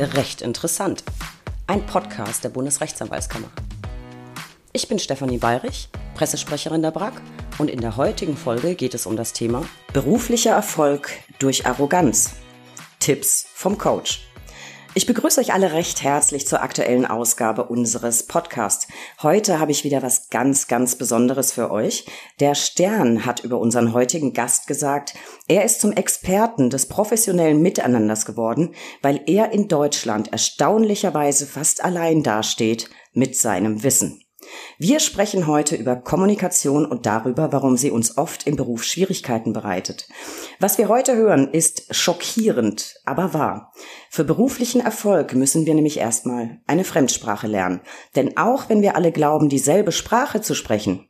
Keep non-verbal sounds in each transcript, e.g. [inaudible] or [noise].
Recht interessant. Ein Podcast der Bundesrechtsanwaltskammer. Ich bin Stefanie Bayrich, Pressesprecherin der BRAG und in der heutigen Folge geht es um das Thema beruflicher Erfolg durch Arroganz. Tipps vom Coach. Ich begrüße euch alle recht herzlich zur aktuellen Ausgabe unseres Podcasts. Heute habe ich wieder was ganz, ganz Besonderes für euch. Der Stern hat über unseren heutigen Gast gesagt, er ist zum Experten des professionellen Miteinanders geworden, weil er in Deutschland erstaunlicherweise fast allein dasteht mit seinem Wissen. Wir sprechen heute über Kommunikation und darüber, warum sie uns oft im Beruf Schwierigkeiten bereitet. Was wir heute hören, ist schockierend, aber wahr. Für beruflichen Erfolg müssen wir nämlich erstmal eine Fremdsprache lernen. Denn auch wenn wir alle glauben, dieselbe Sprache zu sprechen,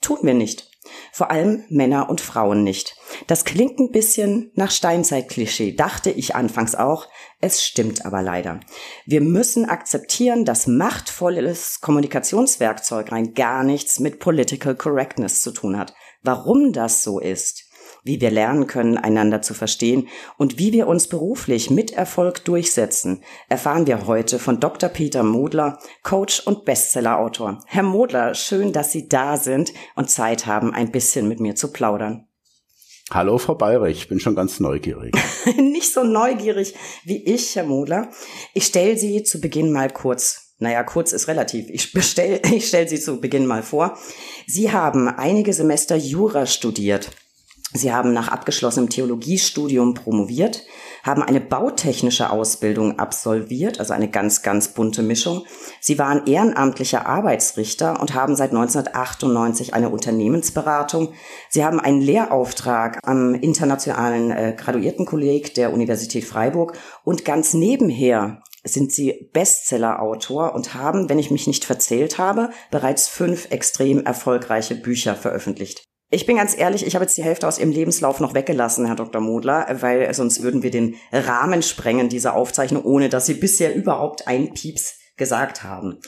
tun wir nicht. Vor allem Männer und Frauen nicht. Das klingt ein bisschen nach Steinzeitklischee, dachte ich anfangs auch. Es stimmt aber leider. Wir müssen akzeptieren, dass machtvolles Kommunikationswerkzeug rein gar nichts mit Political Correctness zu tun hat. Warum das so ist, wie wir lernen können, einander zu verstehen und wie wir uns beruflich mit Erfolg durchsetzen, erfahren wir heute von Dr. Peter Modler, Coach und Bestsellerautor. Herr Modler, schön, dass Sie da sind und Zeit haben, ein bisschen mit mir zu plaudern. Hallo, Frau Bayrich, ich bin schon ganz neugierig. [laughs] Nicht so neugierig wie ich, Herr Modler. Ich stelle Sie zu Beginn mal kurz naja, kurz ist relativ. Ich, bestell, [laughs] ich stelle Sie zu Beginn mal vor. Sie haben einige Semester Jura studiert. Sie haben nach abgeschlossenem Theologiestudium promoviert, haben eine bautechnische Ausbildung absolviert, also eine ganz, ganz bunte Mischung. Sie waren ehrenamtlicher Arbeitsrichter und haben seit 1998 eine Unternehmensberatung. Sie haben einen Lehrauftrag am Internationalen äh, Graduiertenkolleg der Universität Freiburg und ganz nebenher sind Sie Bestsellerautor und haben, wenn ich mich nicht verzählt habe, bereits fünf extrem erfolgreiche Bücher veröffentlicht. Ich bin ganz ehrlich, ich habe jetzt die Hälfte aus Ihrem Lebenslauf noch weggelassen, Herr Dr. Modler, weil sonst würden wir den Rahmen sprengen dieser Aufzeichnung, ohne dass Sie bisher überhaupt einen Pieps gesagt haben.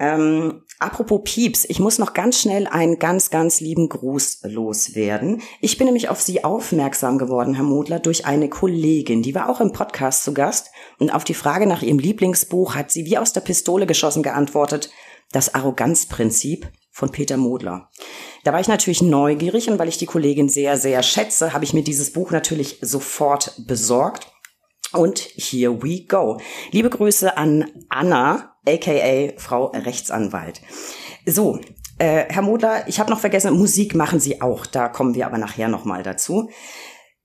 Ähm, apropos Pieps, ich muss noch ganz schnell einen ganz, ganz lieben Gruß loswerden. Ich bin nämlich auf Sie aufmerksam geworden, Herr Modler, durch eine Kollegin, die war auch im Podcast zu Gast und auf die Frage nach ihrem Lieblingsbuch hat sie wie aus der Pistole geschossen geantwortet, das Arroganzprinzip von Peter Modler. Da war ich natürlich neugierig und weil ich die Kollegin sehr, sehr schätze, habe ich mir dieses Buch natürlich sofort besorgt. Und here we go. Liebe Grüße an Anna, aka Frau Rechtsanwalt. So, äh, Herr Modler, ich habe noch vergessen, Musik machen Sie auch. Da kommen wir aber nachher nochmal dazu.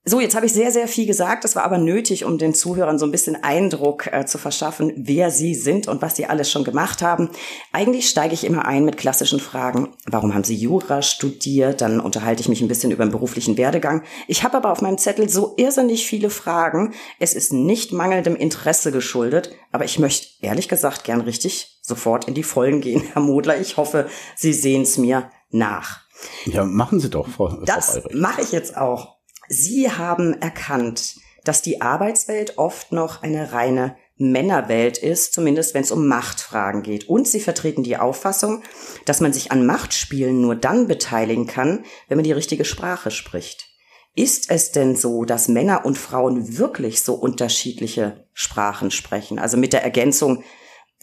So, jetzt habe ich sehr, sehr viel gesagt. Das war aber nötig, um den Zuhörern so ein bisschen Eindruck äh, zu verschaffen, wer sie sind und was sie alles schon gemacht haben. Eigentlich steige ich immer ein mit klassischen Fragen. Warum haben Sie Jura studiert? Dann unterhalte ich mich ein bisschen über den beruflichen Werdegang. Ich habe aber auf meinem Zettel so irrsinnig viele Fragen. Es ist nicht mangelndem Interesse geschuldet, aber ich möchte ehrlich gesagt gern richtig sofort in die Vollen gehen, [laughs] Herr Modler. Ich hoffe, Sie sehen es mir nach. Ja, machen Sie doch, Frau. Das mache ich jetzt auch. Sie haben erkannt, dass die Arbeitswelt oft noch eine reine Männerwelt ist, zumindest wenn es um Machtfragen geht. Und sie vertreten die Auffassung, dass man sich an Machtspielen nur dann beteiligen kann, wenn man die richtige Sprache spricht. Ist es denn so, dass Männer und Frauen wirklich so unterschiedliche Sprachen sprechen? Also mit der Ergänzung,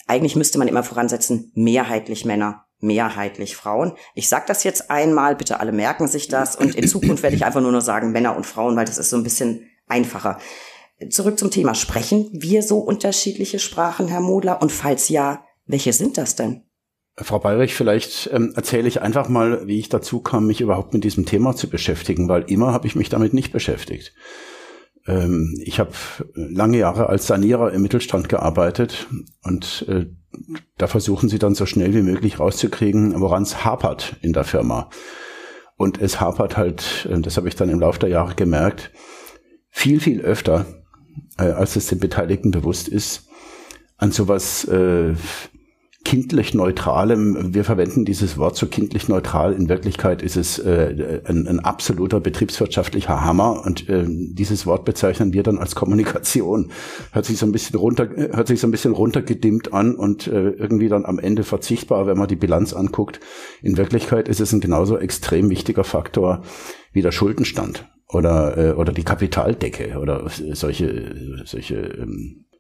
eigentlich müsste man immer voransetzen, mehrheitlich Männer, mehrheitlich Frauen. Ich sage das jetzt einmal, bitte alle merken sich das und in Zukunft werde ich einfach nur noch sagen Männer und Frauen, weil das ist so ein bisschen einfacher. Zurück zum Thema. Sprechen wir so unterschiedliche Sprachen, Herr Modler? Und falls ja, welche sind das denn? Frau Bayrich, vielleicht ähm, erzähle ich einfach mal, wie ich dazu kam, mich überhaupt mit diesem Thema zu beschäftigen, weil immer habe ich mich damit nicht beschäftigt. Ähm, ich habe lange Jahre als Sanierer im Mittelstand gearbeitet und äh, da versuchen sie dann so schnell wie möglich rauszukriegen, woran es hapert in der Firma. Und es hapert halt, äh, das habe ich dann im Laufe der Jahre gemerkt, viel, viel öfter, äh, als es den Beteiligten bewusst ist, an sowas äh, kindlich neutralem, wir verwenden dieses Wort so kindlich neutral, in Wirklichkeit ist es äh, ein, ein absoluter betriebswirtschaftlicher Hammer und äh, dieses Wort bezeichnen wir dann als Kommunikation. Hört sich so ein bisschen runter, hört sich so ein bisschen runtergedimmt an und äh, irgendwie dann am Ende verzichtbar, wenn man die Bilanz anguckt. In Wirklichkeit ist es ein genauso extrem wichtiger Faktor wie der Schuldenstand oder, äh, oder die Kapitaldecke oder solche, solche ähm, äh,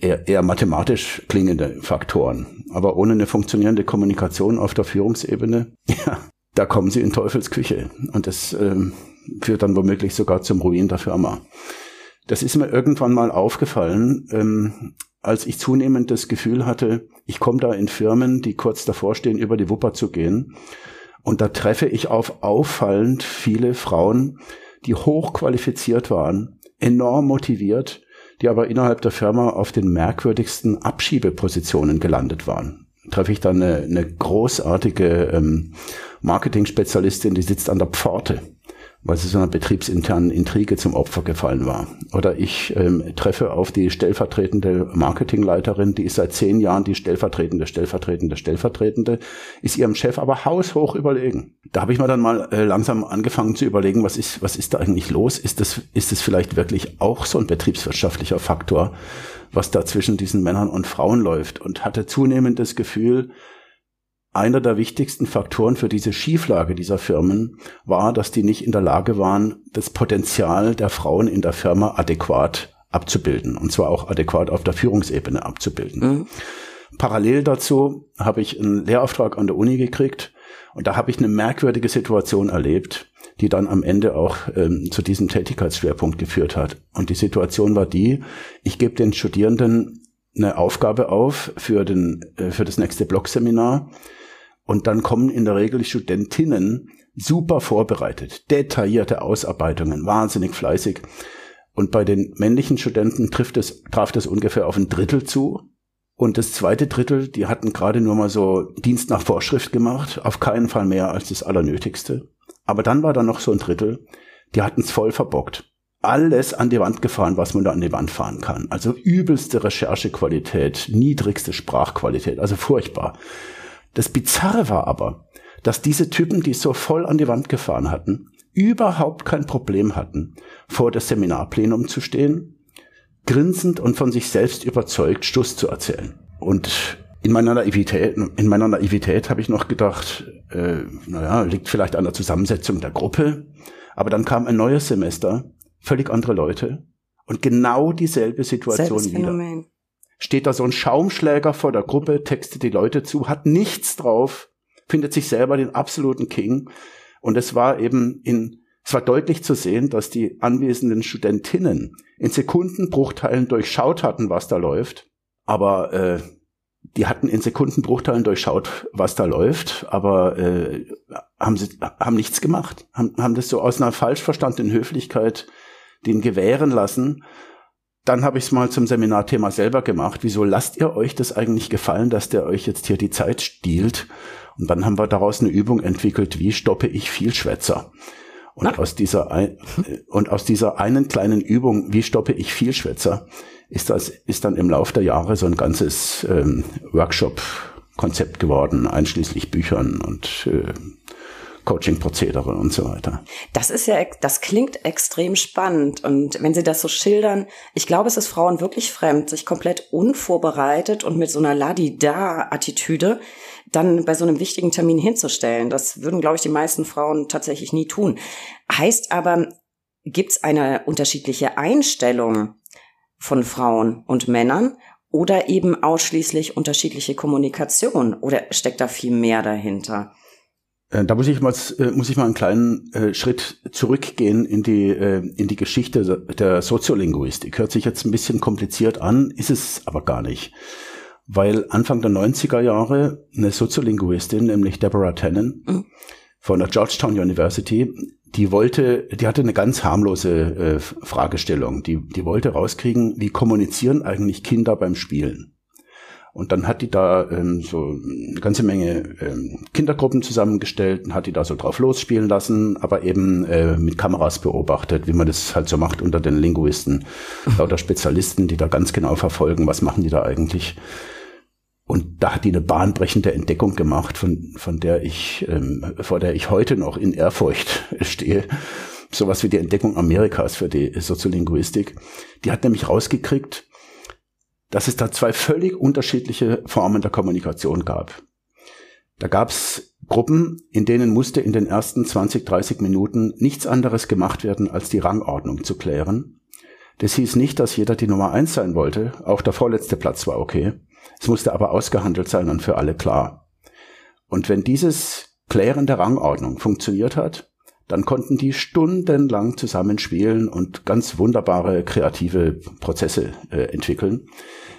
eher, eher mathematisch klingende Faktoren. Aber ohne eine funktionierende Kommunikation auf der Führungsebene, [laughs] ja, da kommen sie in Teufelsküche. Und das ähm, führt dann womöglich sogar zum Ruin der Firma. Das ist mir irgendwann mal aufgefallen, ähm, als ich zunehmend das Gefühl hatte, ich komme da in Firmen, die kurz davor stehen, über die Wupper zu gehen. Und da treffe ich auf auffallend viele Frauen, die hochqualifiziert waren, enorm motiviert, die aber innerhalb der Firma auf den merkwürdigsten Abschiebepositionen gelandet waren. Treffe ich dann eine, eine großartige ähm, Marketing-Spezialistin, die sitzt an der Pforte weil sie so einer betriebsinternen Intrige zum Opfer gefallen war. Oder ich ähm, treffe auf die stellvertretende Marketingleiterin, die ist seit zehn Jahren die stellvertretende, stellvertretende, stellvertretende, ist ihrem Chef aber haushoch überlegen. Da habe ich mir dann mal äh, langsam angefangen zu überlegen, was ist, was ist da eigentlich los? Ist das, ist das vielleicht wirklich auch so ein betriebswirtschaftlicher Faktor, was da zwischen diesen Männern und Frauen läuft? Und hatte zunehmend das Gefühl, einer der wichtigsten Faktoren für diese Schieflage dieser Firmen war, dass die nicht in der Lage waren, das Potenzial der Frauen in der Firma adäquat abzubilden. Und zwar auch adäquat auf der Führungsebene abzubilden. Mhm. Parallel dazu habe ich einen Lehrauftrag an der Uni gekriegt und da habe ich eine merkwürdige Situation erlebt, die dann am Ende auch ähm, zu diesem Tätigkeitsschwerpunkt geführt hat. Und die Situation war die, ich gebe den Studierenden eine Aufgabe auf für, den, äh, für das nächste Blogseminar und dann kommen in der Regel Studentinnen super vorbereitet, detaillierte Ausarbeitungen, wahnsinnig fleißig. Und bei den männlichen Studenten trifft es, traf das ungefähr auf ein Drittel zu. Und das zweite Drittel, die hatten gerade nur mal so Dienst nach Vorschrift gemacht, auf keinen Fall mehr als das Allernötigste. Aber dann war da noch so ein Drittel, die hatten es voll verbockt. Alles an die Wand gefahren, was man da an die Wand fahren kann. Also übelste Recherchequalität, niedrigste Sprachqualität, also furchtbar. Das Bizarre war aber, dass diese Typen, die so voll an die Wand gefahren hatten, überhaupt kein Problem hatten, vor das Seminarplenum zu stehen, grinsend und von sich selbst überzeugt Stuss zu erzählen. Und in meiner Naivität, in meiner Naivität habe ich noch gedacht, äh, naja, liegt vielleicht an der Zusammensetzung der Gruppe. Aber dann kam ein neues Semester, völlig andere Leute und genau dieselbe Situation wieder. Steht da so ein Schaumschläger vor der Gruppe, textet die Leute zu, hat nichts drauf, findet sich selber den absoluten King. Und es war eben in, es war deutlich zu sehen, dass die anwesenden Studentinnen in Sekundenbruchteilen durchschaut hatten, was da läuft. Aber äh, die hatten in Sekundenbruchteilen durchschaut, was da läuft, aber äh, haben sie haben nichts gemacht, haben, haben das so aus einer falsch verstandenen Höflichkeit den gewähren lassen dann habe ich es mal zum Seminarthema selber gemacht. Wieso lasst ihr euch das eigentlich gefallen, dass der euch jetzt hier die Zeit stiehlt? Und dann haben wir daraus eine Übung entwickelt, wie stoppe ich Vielschwätzer? Und aus dieser ein, und aus dieser einen kleinen Übung, wie stoppe ich Vielschwätzer, ist das ist dann im Laufe der Jahre so ein ganzes ähm, Workshop-Konzept geworden, einschließlich Büchern und äh, Coaching-Prozedere und so weiter. Das ist ja, das klingt extrem spannend. Und wenn Sie das so schildern, ich glaube, es ist Frauen wirklich fremd, sich komplett unvorbereitet und mit so einer Ladi-Da-Attitüde dann bei so einem wichtigen Termin hinzustellen. Das würden, glaube ich, die meisten Frauen tatsächlich nie tun. Heißt aber, gibt es eine unterschiedliche Einstellung von Frauen und Männern oder eben ausschließlich unterschiedliche Kommunikation oder steckt da viel mehr dahinter? Äh, da muss ich mal, äh, muss ich mal einen kleinen äh, Schritt zurückgehen in die, in die Geschichte der Soziolinguistik. Hört sich jetzt ein bisschen kompliziert an, ist es aber gar nicht. Weil Anfang der 90er Jahre eine Soziolinguistin, nämlich Deborah Tannen mhm. von der Georgetown University, die wollte, die hatte eine ganz harmlose Fragestellung. Die, die wollte rauskriegen, wie kommunizieren eigentlich Kinder beim Spielen? Und dann hat die da ähm, so eine ganze Menge ähm, Kindergruppen zusammengestellt und hat die da so drauf losspielen lassen, aber eben äh, mit Kameras beobachtet, wie man das halt so macht unter den Linguisten. [laughs] Lauter Spezialisten, die da ganz genau verfolgen, was machen die da eigentlich. Und da hat die eine bahnbrechende Entdeckung gemacht, von, von der ich, ähm, vor der ich heute noch in Ehrfurcht [laughs] stehe. Sowas wie die Entdeckung Amerikas für die Soziolinguistik. Die hat nämlich rausgekriegt, dass es da zwei völlig unterschiedliche Formen der Kommunikation gab. Da gab es Gruppen, in denen musste in den ersten 20, 30 Minuten nichts anderes gemacht werden, als die Rangordnung zu klären. Das hieß nicht, dass jeder die Nummer eins sein wollte. Auch der vorletzte Platz war okay. Es musste aber ausgehandelt sein und für alle klar. Und wenn dieses Klären der Rangordnung funktioniert hat, dann konnten die stundenlang zusammenspielen und ganz wunderbare kreative Prozesse äh, entwickeln.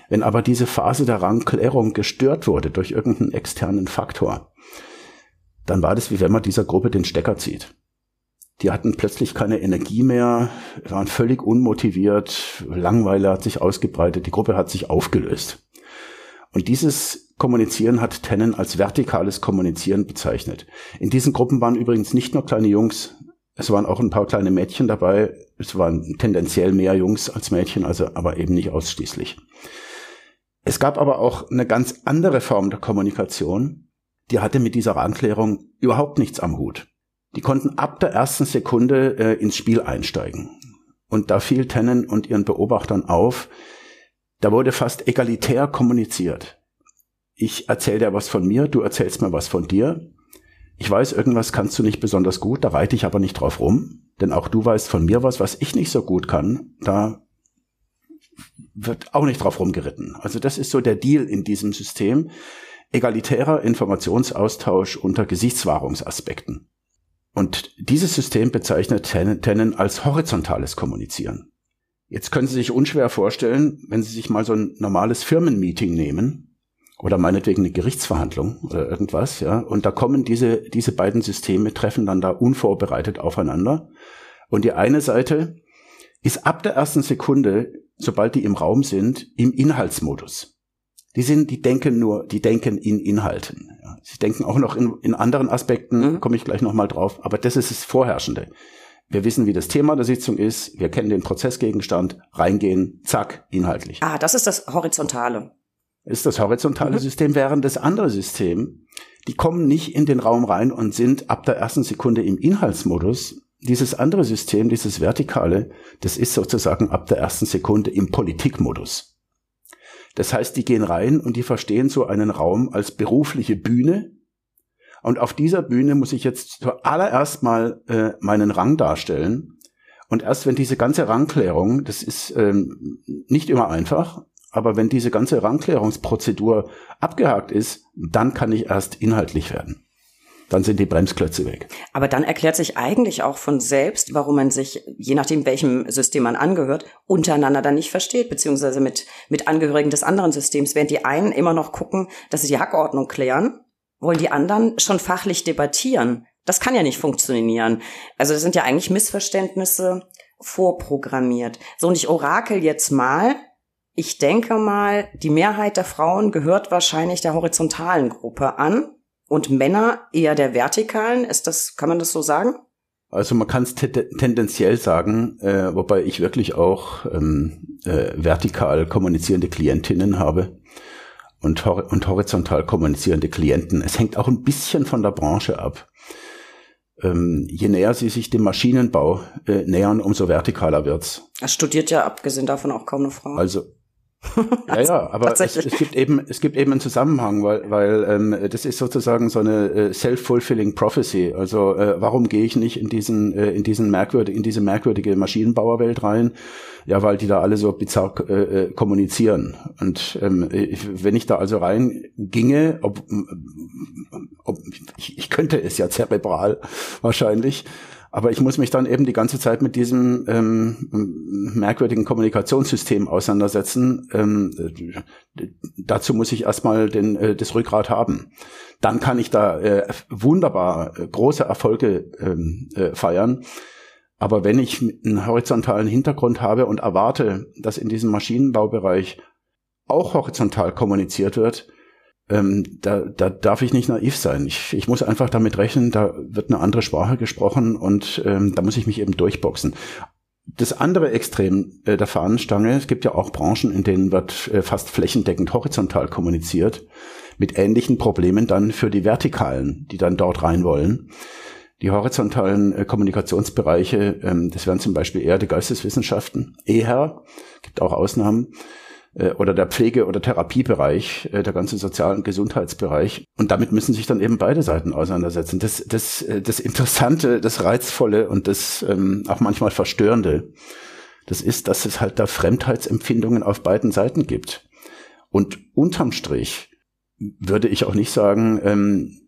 Wenn aber diese Phase der Rangklärung gestört wurde durch irgendeinen externen Faktor, dann war das wie wenn man dieser Gruppe den Stecker zieht. Die hatten plötzlich keine Energie mehr, waren völlig unmotiviert, Langweile hat sich ausgebreitet, die Gruppe hat sich aufgelöst. Und dieses Kommunizieren hat Tennen als vertikales Kommunizieren bezeichnet. In diesen Gruppen waren übrigens nicht nur kleine Jungs, es waren auch ein paar kleine Mädchen dabei. Es waren tendenziell mehr Jungs als Mädchen, also aber eben nicht ausschließlich. Es gab aber auch eine ganz andere Form der Kommunikation, die hatte mit dieser Anklärung überhaupt nichts am Hut. Die konnten ab der ersten Sekunde äh, ins Spiel einsteigen. Und da fiel Tennen und ihren Beobachtern auf, da wurde fast egalitär kommuniziert. Ich erzähle dir was von mir, du erzählst mir was von dir. Ich weiß, irgendwas kannst du nicht besonders gut, da reite ich aber nicht drauf rum, denn auch du weißt von mir was, was ich nicht so gut kann, da wird auch nicht drauf rumgeritten. Also das ist so der Deal in diesem System. Egalitärer Informationsaustausch unter Gesichtswahrungsaspekten. Und dieses System bezeichnet Tennen als horizontales Kommunizieren. Jetzt können Sie sich unschwer vorstellen, wenn Sie sich mal so ein normales Firmenmeeting nehmen oder meinetwegen eine Gerichtsverhandlung oder irgendwas, ja, und da kommen diese, diese beiden Systeme, treffen dann da unvorbereitet aufeinander. Und die eine Seite ist ab der ersten Sekunde, sobald die im Raum sind, im Inhaltsmodus. Die sind, die denken nur, die denken in Inhalten. Ja. Sie denken auch noch in, in anderen Aspekten, mhm. komme ich gleich nochmal drauf, aber das ist das Vorherrschende. Wir wissen, wie das Thema der Sitzung ist. Wir kennen den Prozessgegenstand. Reingehen, zack, inhaltlich. Ah, das ist das Horizontale. Ist das horizontale mhm. System, während das andere System, die kommen nicht in den Raum rein und sind ab der ersten Sekunde im Inhaltsmodus. Dieses andere System, dieses Vertikale, das ist sozusagen ab der ersten Sekunde im Politikmodus. Das heißt, die gehen rein und die verstehen so einen Raum als berufliche Bühne, und auf dieser Bühne muss ich jetzt zuallererst mal äh, meinen Rang darstellen. Und erst wenn diese ganze Rangklärung, das ist ähm, nicht immer einfach, aber wenn diese ganze Rangklärungsprozedur abgehakt ist, dann kann ich erst inhaltlich werden. Dann sind die Bremsklötze weg. Aber dann erklärt sich eigentlich auch von selbst, warum man sich, je nachdem welchem System man angehört, untereinander dann nicht versteht, beziehungsweise mit, mit Angehörigen des anderen Systems, während die einen immer noch gucken, dass sie die Hackordnung klären wollen die anderen schon fachlich debattieren. Das kann ja nicht funktionieren. Also das sind ja eigentlich Missverständnisse vorprogrammiert. So, und ich orakel jetzt mal. Ich denke mal, die Mehrheit der Frauen gehört wahrscheinlich der horizontalen Gruppe an und Männer eher der vertikalen. Ist das, kann man das so sagen? Also man kann es tendenziell sagen, äh, wobei ich wirklich auch ähm, äh, vertikal kommunizierende Klientinnen habe und, hor und horizontal kommunizierende Klienten. Es hängt auch ein bisschen von der Branche ab. Ähm, je näher sie sich dem Maschinenbau äh, nähern, umso vertikaler wird's. Es studiert ja abgesehen davon auch kaum eine Frau. Also ja, ja, aber es, es, gibt eben es gibt eben einen Zusammenhang, weil weil ähm, das ist sozusagen so eine äh, self-fulfilling prophecy. Also äh, warum gehe ich nicht in diesen äh, in diesen merkwürdig in diese merkwürdige Maschinenbauerwelt rein? Ja, weil die da alle so bizarr äh, äh kommunizieren. Und ähm, ich, wenn ich da also rein ginge, ob, ob ich, ich könnte es ja zerebral wahrscheinlich. Aber ich muss mich dann eben die ganze Zeit mit diesem ähm, merkwürdigen Kommunikationssystem auseinandersetzen. Ähm, dazu muss ich erstmal den, äh, das Rückgrat haben. Dann kann ich da äh, wunderbar äh, große Erfolge ähm, äh, feiern. Aber wenn ich einen horizontalen Hintergrund habe und erwarte, dass in diesem Maschinenbaubereich auch horizontal kommuniziert wird, ähm, da, da darf ich nicht naiv sein. Ich, ich muss einfach damit rechnen, da wird eine andere Sprache gesprochen und ähm, da muss ich mich eben durchboxen. Das andere Extrem äh, der Fahnenstange, es gibt ja auch Branchen, in denen wird äh, fast flächendeckend horizontal kommuniziert, mit ähnlichen Problemen dann für die Vertikalen, die dann dort rein wollen. Die horizontalen äh, Kommunikationsbereiche, ähm, das wären zum Beispiel eher die Geisteswissenschaften, eher, gibt auch Ausnahmen, äh, oder der Pflege- oder Therapiebereich, äh, der ganze Sozial- und Gesundheitsbereich. Und damit müssen sich dann eben beide Seiten auseinandersetzen. Das, das, äh, das Interessante, das Reizvolle und das ähm, auch manchmal Verstörende Das ist, dass es halt da Fremdheitsempfindungen auf beiden Seiten gibt. Und unterm Strich würde ich auch nicht sagen, ähm,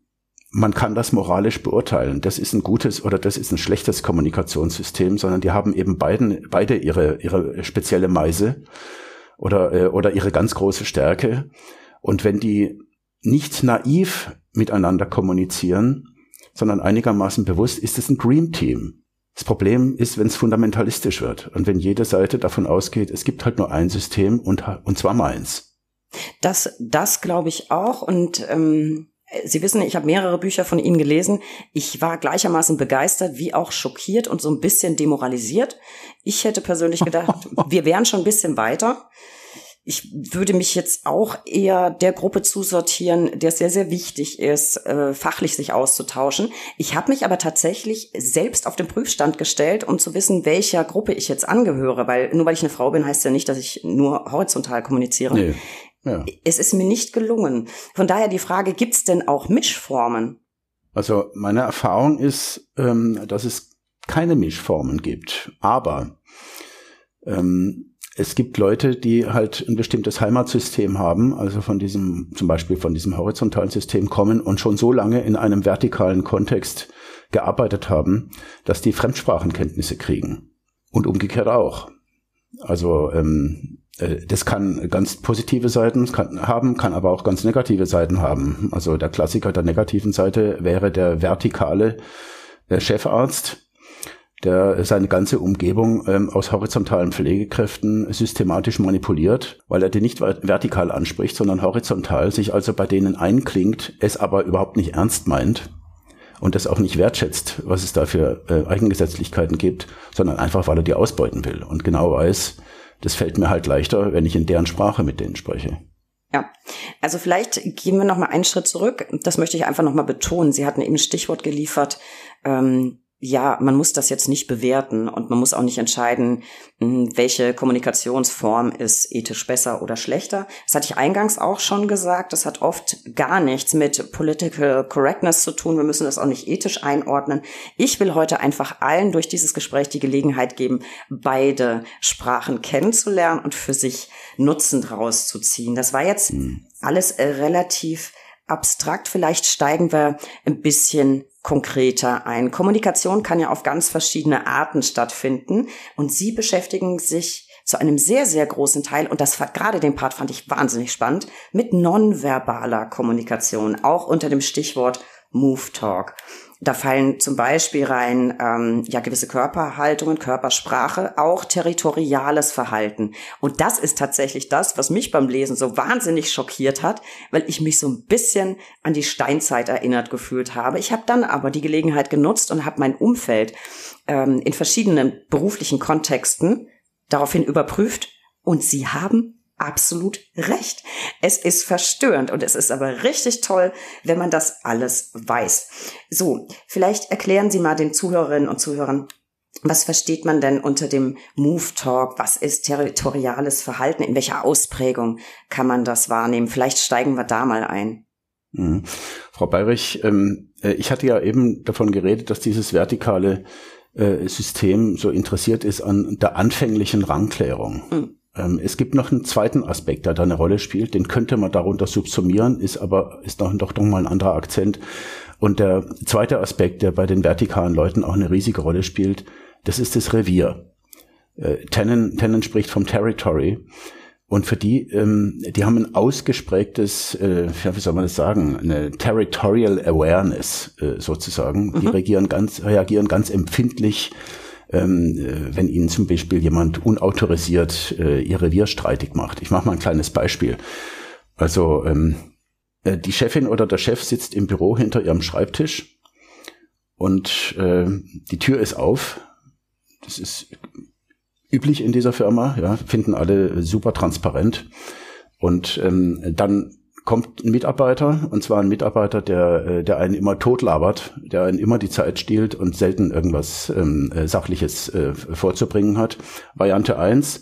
man kann das moralisch beurteilen. Das ist ein gutes oder das ist ein schlechtes Kommunikationssystem, sondern die haben eben beiden, beide ihre, ihre spezielle Meise oder, äh, oder ihre ganz große Stärke. Und wenn die nicht naiv miteinander kommunizieren, sondern einigermaßen bewusst, ist es ein Dream Team. Das Problem ist, wenn es fundamentalistisch wird und wenn jede Seite davon ausgeht, es gibt halt nur ein System und, und zwar meins. Das, das glaube ich auch. Und ähm, Sie wissen, ich habe mehrere Bücher von Ihnen gelesen. Ich war gleichermaßen begeistert wie auch schockiert und so ein bisschen demoralisiert. Ich hätte persönlich gedacht, [laughs] wir wären schon ein bisschen weiter. Ich würde mich jetzt auch eher der Gruppe zusortieren, der sehr, sehr wichtig ist, äh, fachlich sich auszutauschen. Ich habe mich aber tatsächlich selbst auf den Prüfstand gestellt, um zu wissen, welcher Gruppe ich jetzt angehöre. Weil nur weil ich eine Frau bin, heißt ja nicht, dass ich nur horizontal kommuniziere. Nee. Ja. Es ist mir nicht gelungen. Von daher die Frage, gibt es denn auch Mischformen? Also meine Erfahrung ist, ähm, dass es keine Mischformen gibt. Aber ähm, es gibt Leute, die halt ein bestimmtes Heimatsystem haben, also von diesem, zum Beispiel von diesem horizontalen System kommen und schon so lange in einem vertikalen Kontext gearbeitet haben, dass die Fremdsprachenkenntnisse kriegen. Und umgekehrt auch. Also ähm, äh, das kann ganz positive Seiten kann, haben, kann aber auch ganz negative Seiten haben. Also der Klassiker der negativen Seite wäre der vertikale der Chefarzt, der seine ganze Umgebung ähm, aus horizontalen Pflegekräften systematisch manipuliert, weil er die nicht vertikal anspricht, sondern horizontal, sich also bei denen einklingt, es aber überhaupt nicht ernst meint und das auch nicht wertschätzt, was es da für äh, Eigengesetzlichkeiten gibt, sondern einfach, weil er die ausbeuten will und genau weiß, das fällt mir halt leichter, wenn ich in deren Sprache mit denen spreche. Ja, also vielleicht gehen wir noch mal einen Schritt zurück. Das möchte ich einfach noch mal betonen. Sie hatten eben ein Stichwort geliefert, ähm, ja, man muss das jetzt nicht bewerten und man muss auch nicht entscheiden, hm, welche Kommunikationsform ist ethisch besser oder schlechter. Das hatte ich eingangs auch schon gesagt. Das hat oft gar nichts mit Political Correctness zu tun. Wir müssen das auch nicht ethisch einordnen. Ich will heute einfach allen durch dieses Gespräch die Gelegenheit geben, beide Sprachen kennenzulernen und für sich Nutzen draus zu ziehen. Das war jetzt hm. alles relativ abstrakt. Vielleicht steigen wir ein bisschen konkreter ein. Kommunikation kann ja auf ganz verschiedene Arten stattfinden und Sie beschäftigen sich zu einem sehr, sehr großen Teil, und das gerade den Part fand ich wahnsinnig spannend, mit nonverbaler Kommunikation, auch unter dem Stichwort Move Talk. Da fallen zum Beispiel rein ähm, ja gewisse Körperhaltungen, Körpersprache, auch territoriales Verhalten. Und das ist tatsächlich das, was mich beim Lesen so wahnsinnig schockiert hat, weil ich mich so ein bisschen an die Steinzeit erinnert gefühlt habe. Ich habe dann aber die Gelegenheit genutzt und habe mein Umfeld ähm, in verschiedenen beruflichen Kontexten daraufhin überprüft und sie haben absolut recht. Es ist verstörend und es ist aber richtig toll, wenn man das alles weiß. So, vielleicht erklären Sie mal den Zuhörerinnen und Zuhörern, was versteht man denn unter dem Move Talk? Was ist territoriales Verhalten? In welcher Ausprägung kann man das wahrnehmen? Vielleicht steigen wir da mal ein. Mhm. Frau Bayrich, ähm, äh, ich hatte ja eben davon geredet, dass dieses vertikale äh, System so interessiert ist an der anfänglichen Rangklärung. Mhm. Ähm, es gibt noch einen zweiten Aspekt, der da eine Rolle spielt. Den könnte man darunter subsumieren, ist aber ist doch, doch noch mal ein anderer Akzent. Und der zweite Aspekt, der bei den vertikalen Leuten auch eine riesige Rolle spielt, das ist das Revier. Äh, Tennen, Tennen spricht vom Territory. Und für die, ähm, die haben ein ausgesprägtes, äh, ja, wie soll man das sagen, eine Territorial Awareness äh, sozusagen. Mhm. Die reagieren ganz, reagieren ganz empfindlich wenn ihnen zum Beispiel jemand unautorisiert äh, ihr Revier streitig macht. Ich mache mal ein kleines Beispiel. Also ähm, äh, die Chefin oder der Chef sitzt im Büro hinter ihrem Schreibtisch und äh, die Tür ist auf. Das ist üblich in dieser Firma, ja, finden alle super transparent. Und ähm, dann kommt ein Mitarbeiter, und zwar ein Mitarbeiter, der, äh, der einen immer totlabert, der einen immer die Zeit stiehlt und selten irgendwas ähm, äh, Sachliches äh, vorzubringen hat. Variante eins: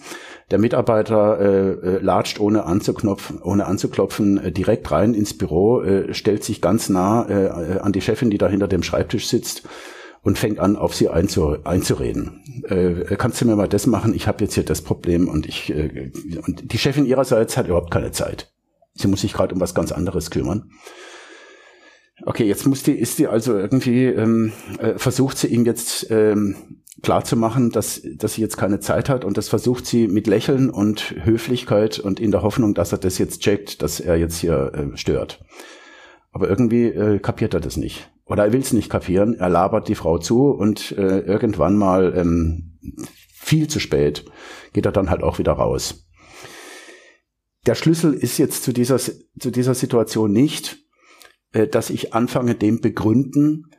der Mitarbeiter äh, äh, latscht ohne anzuklopfen, ohne anzuklopfen äh, direkt rein ins Büro, äh, stellt sich ganz nah äh, an die Chefin, die da hinter dem Schreibtisch sitzt und fängt an, auf sie einzu, einzureden. Äh, kannst du mir mal das machen? Ich habe jetzt hier das Problem und ich äh, und die Chefin ihrerseits hat überhaupt keine Zeit. Sie muss sich gerade um was ganz anderes kümmern. Okay, jetzt muss die, ist die also irgendwie, ähm, äh, versucht sie ihm jetzt ähm, klar zu machen, dass, dass sie jetzt keine Zeit hat und das versucht sie mit Lächeln und Höflichkeit und in der Hoffnung, dass er das jetzt checkt, dass er jetzt hier äh, stört. Aber irgendwie äh, kapiert er das nicht. Oder er will es nicht kapieren, er labert die Frau zu und äh, irgendwann mal ähm, viel zu spät geht er dann halt auch wieder raus. Der Schlüssel ist jetzt zu dieser, zu dieser Situation nicht, äh, dass ich anfange, dem begründen,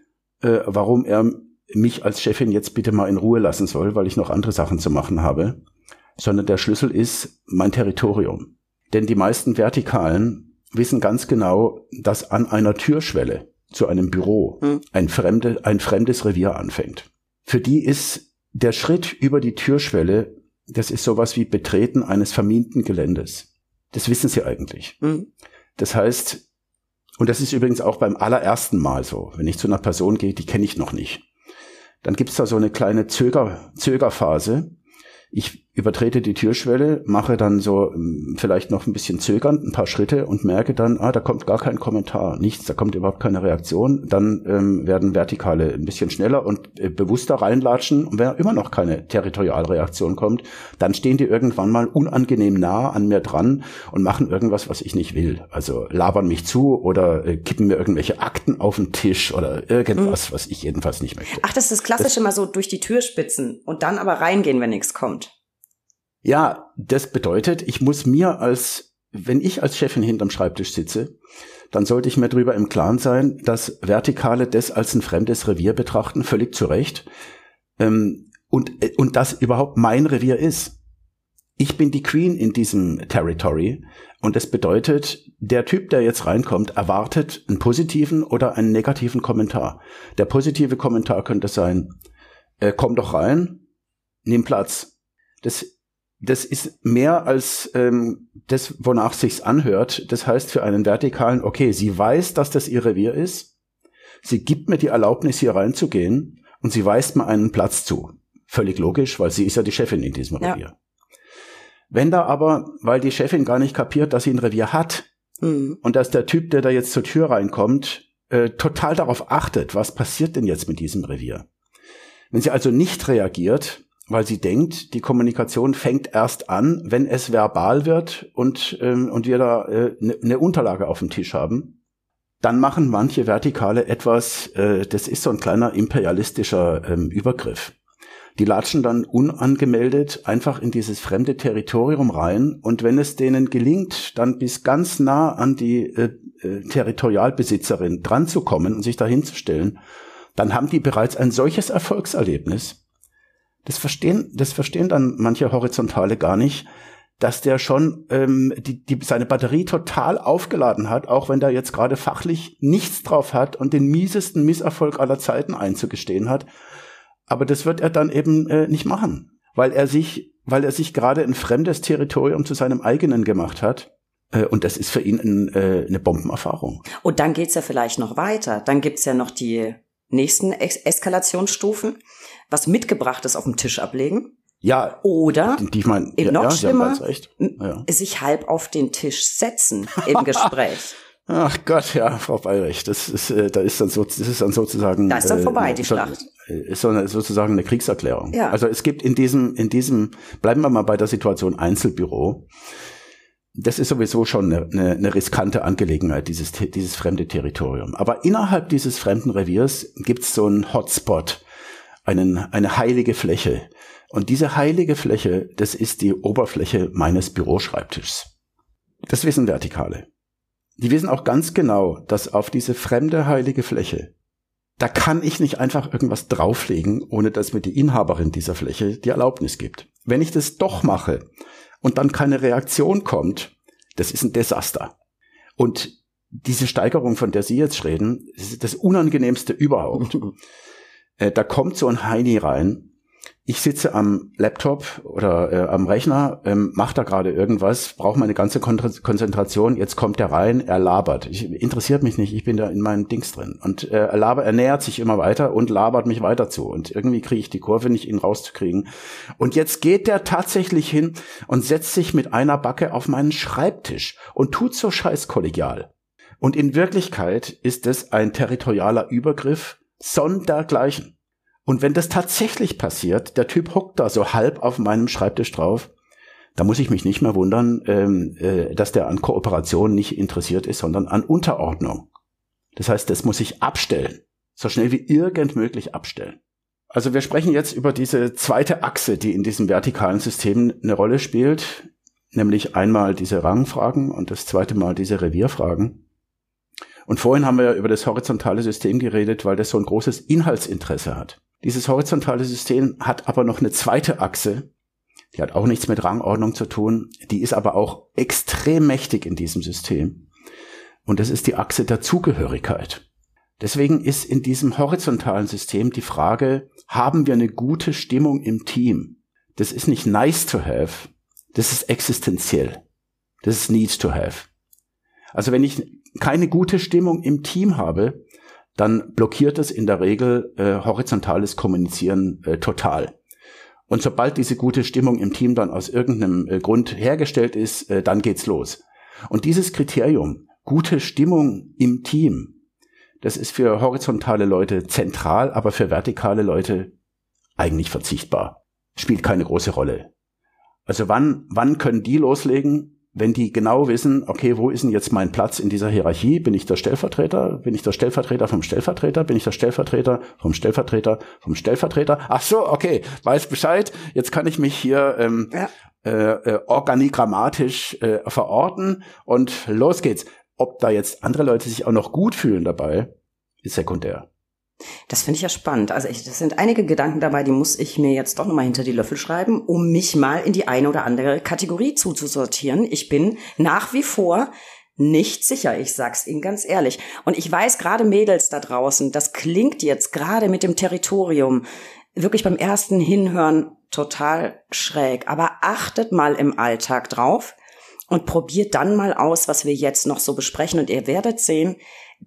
äh, warum er mich als Chefin jetzt bitte mal in Ruhe lassen soll, weil ich noch andere Sachen zu machen habe, sondern der Schlüssel ist mein Territorium. Denn die meisten Vertikalen wissen ganz genau, dass an einer Türschwelle zu einem Büro hm. ein, fremde, ein fremdes Revier anfängt. Für die ist der Schritt über die Türschwelle, das ist sowas wie Betreten eines vermienten Geländes. Das wissen sie eigentlich. Hm. Das heißt, und das ist übrigens auch beim allerersten Mal so, wenn ich zu einer Person gehe, die kenne ich noch nicht dann gibt's da so eine kleine Zöger, Zögerphase. Ich übertrete die Türschwelle, mache dann so ähm, vielleicht noch ein bisschen zögernd ein paar Schritte und merke dann, ah, da kommt gar kein Kommentar, nichts, da kommt überhaupt keine Reaktion. Dann ähm, werden Vertikale ein bisschen schneller und äh, bewusster reinlatschen. Und wenn immer noch keine Territorialreaktion kommt, dann stehen die irgendwann mal unangenehm nah an mir dran und machen irgendwas, was ich nicht will. Also labern mich zu oder äh, kippen mir irgendwelche Akten auf den Tisch oder irgendwas, mhm. was ich jedenfalls nicht möchte. Ach, das ist das Klassische das, mal so durch die Tür spitzen und dann aber reingehen, wenn nichts kommt. Ja, das bedeutet, ich muss mir als, wenn ich als Chefin hinterm Schreibtisch sitze, dann sollte ich mir darüber im Klaren sein, dass Vertikale das als ein fremdes Revier betrachten, völlig zu Recht, ähm, und, äh, und das überhaupt mein Revier ist. Ich bin die Queen in diesem Territory und das bedeutet, der Typ, der jetzt reinkommt, erwartet einen positiven oder einen negativen Kommentar. Der positive Kommentar könnte sein, äh, komm doch rein, nimm Platz. Das das ist mehr als ähm, das, wonach sich's anhört. Das heißt für einen Vertikalen, okay, sie weiß, dass das ihr Revier ist. Sie gibt mir die Erlaubnis, hier reinzugehen und sie weist mir einen Platz zu. Völlig logisch, weil sie ist ja die Chefin in diesem ja. Revier. Wenn da aber, weil die Chefin gar nicht kapiert, dass sie ein Revier hat mhm. und dass der Typ, der da jetzt zur Tür reinkommt, äh, total darauf achtet, was passiert denn jetzt mit diesem Revier. Wenn sie also nicht reagiert, weil sie denkt, die Kommunikation fängt erst an, wenn es verbal wird und, ähm, und wir da eine äh, ne, ne Unterlage auf dem Tisch haben. Dann machen manche Vertikale etwas, äh, das ist so ein kleiner imperialistischer ähm, Übergriff. Die latschen dann unangemeldet einfach in dieses fremde Territorium rein und wenn es denen gelingt, dann bis ganz nah an die äh, äh, Territorialbesitzerin dran zu kommen und sich dahinzustellen, dann haben die bereits ein solches Erfolgserlebnis, das verstehen, das verstehen dann manche Horizontale gar nicht, dass der schon ähm, die, die, seine Batterie total aufgeladen hat, auch wenn der jetzt gerade fachlich nichts drauf hat und den miesesten Misserfolg aller Zeiten einzugestehen hat. Aber das wird er dann eben äh, nicht machen, weil er sich, weil er sich gerade ein fremdes Territorium zu seinem eigenen gemacht hat. Äh, und das ist für ihn ein, äh, eine Bombenerfahrung. Und dann geht's ja vielleicht noch weiter. Dann gibt's ja noch die nächsten es Eskalationsstufen was mitgebrachtes auf dem Tisch ablegen. Ja. Oder die, ich mein, ja, noch ja, schlimmer, ja. sich halb auf den Tisch setzen im [laughs] Gespräch. Ach Gott, ja, Frau Bayrich, das ist, äh, da ist dann so, das ist dann sozusagen. Da ist dann vorbei, äh, die Schlacht. Ist so eine, sozusagen eine Kriegserklärung. Ja. Also es gibt in diesem, in diesem, bleiben wir mal bei der Situation Einzelbüro. Das ist sowieso schon eine, eine, eine riskante Angelegenheit, dieses, dieses fremde Territorium. Aber innerhalb dieses fremden Reviers gibt es so einen Hotspot, einen, eine heilige Fläche. Und diese heilige Fläche, das ist die Oberfläche meines Büroschreibtischs. Das wissen Vertikale. Die wissen auch ganz genau, dass auf diese fremde heilige Fläche, da kann ich nicht einfach irgendwas drauflegen, ohne dass mir die Inhaberin dieser Fläche die Erlaubnis gibt. Wenn ich das doch mache und dann keine Reaktion kommt, das ist ein Desaster. Und diese Steigerung, von der Sie jetzt reden, ist das Unangenehmste überhaupt. [laughs] Äh, da kommt so ein Heini rein. ich sitze am Laptop oder äh, am Rechner, ähm, mache da gerade irgendwas, brauche meine ganze Kon Konzentration, jetzt kommt er rein, er labert. Ich, interessiert mich nicht, ich bin da in meinem Dings drin. Und äh, er, labert, er nähert sich immer weiter und labert mich weiter zu. Und irgendwie kriege ich die Kurve nicht, ihn rauszukriegen. Und jetzt geht der tatsächlich hin und setzt sich mit einer Backe auf meinen Schreibtisch und tut so scheiß kollegial. Und in Wirklichkeit ist es ein territorialer Übergriff sondergleichen. Und wenn das tatsächlich passiert, der Typ hockt da so halb auf meinem Schreibtisch drauf, da muss ich mich nicht mehr wundern, ähm, äh, dass der an Kooperation nicht interessiert ist, sondern an Unterordnung. Das heißt, das muss ich abstellen. So schnell wie irgend möglich abstellen. Also wir sprechen jetzt über diese zweite Achse, die in diesem vertikalen System eine Rolle spielt, nämlich einmal diese Rangfragen und das zweite Mal diese Revierfragen. Und vorhin haben wir ja über das horizontale System geredet, weil das so ein großes Inhaltsinteresse hat. Dieses horizontale System hat aber noch eine zweite Achse, die hat auch nichts mit Rangordnung zu tun, die ist aber auch extrem mächtig in diesem System. Und das ist die Achse der Zugehörigkeit. Deswegen ist in diesem horizontalen System die Frage, haben wir eine gute Stimmung im Team? Das ist nicht nice to have, das ist existenziell. Das ist need to have. Also wenn ich keine gute Stimmung im Team habe, dann blockiert es in der Regel äh, horizontales Kommunizieren äh, total. Und sobald diese gute Stimmung im Team dann aus irgendeinem äh, Grund hergestellt ist, äh, dann geht's los. Und dieses Kriterium, gute Stimmung im Team, das ist für horizontale Leute zentral, aber für vertikale Leute eigentlich verzichtbar. Spielt keine große Rolle. Also wann, wann können die loslegen? Wenn die genau wissen, okay, wo ist denn jetzt mein Platz in dieser Hierarchie? Bin ich der Stellvertreter? Bin ich der Stellvertreter vom Stellvertreter? Bin ich der Stellvertreter vom Stellvertreter vom Stellvertreter? Ach so, okay, weiß Bescheid. Jetzt kann ich mich hier ähm, ja. äh, äh, organigrammatisch äh, verorten und los geht's. Ob da jetzt andere Leute sich auch noch gut fühlen dabei, ist sekundär. Das finde ich ja spannend. Also ich, das sind einige Gedanken dabei, die muss ich mir jetzt doch nochmal hinter die Löffel schreiben, um mich mal in die eine oder andere Kategorie zuzusortieren. Ich bin nach wie vor nicht sicher, ich sag's Ihnen ganz ehrlich. Und ich weiß gerade Mädels da draußen, das klingt jetzt gerade mit dem Territorium wirklich beim ersten Hinhören total schräg. Aber achtet mal im Alltag drauf und probiert dann mal aus, was wir jetzt noch so besprechen. Und ihr werdet sehen,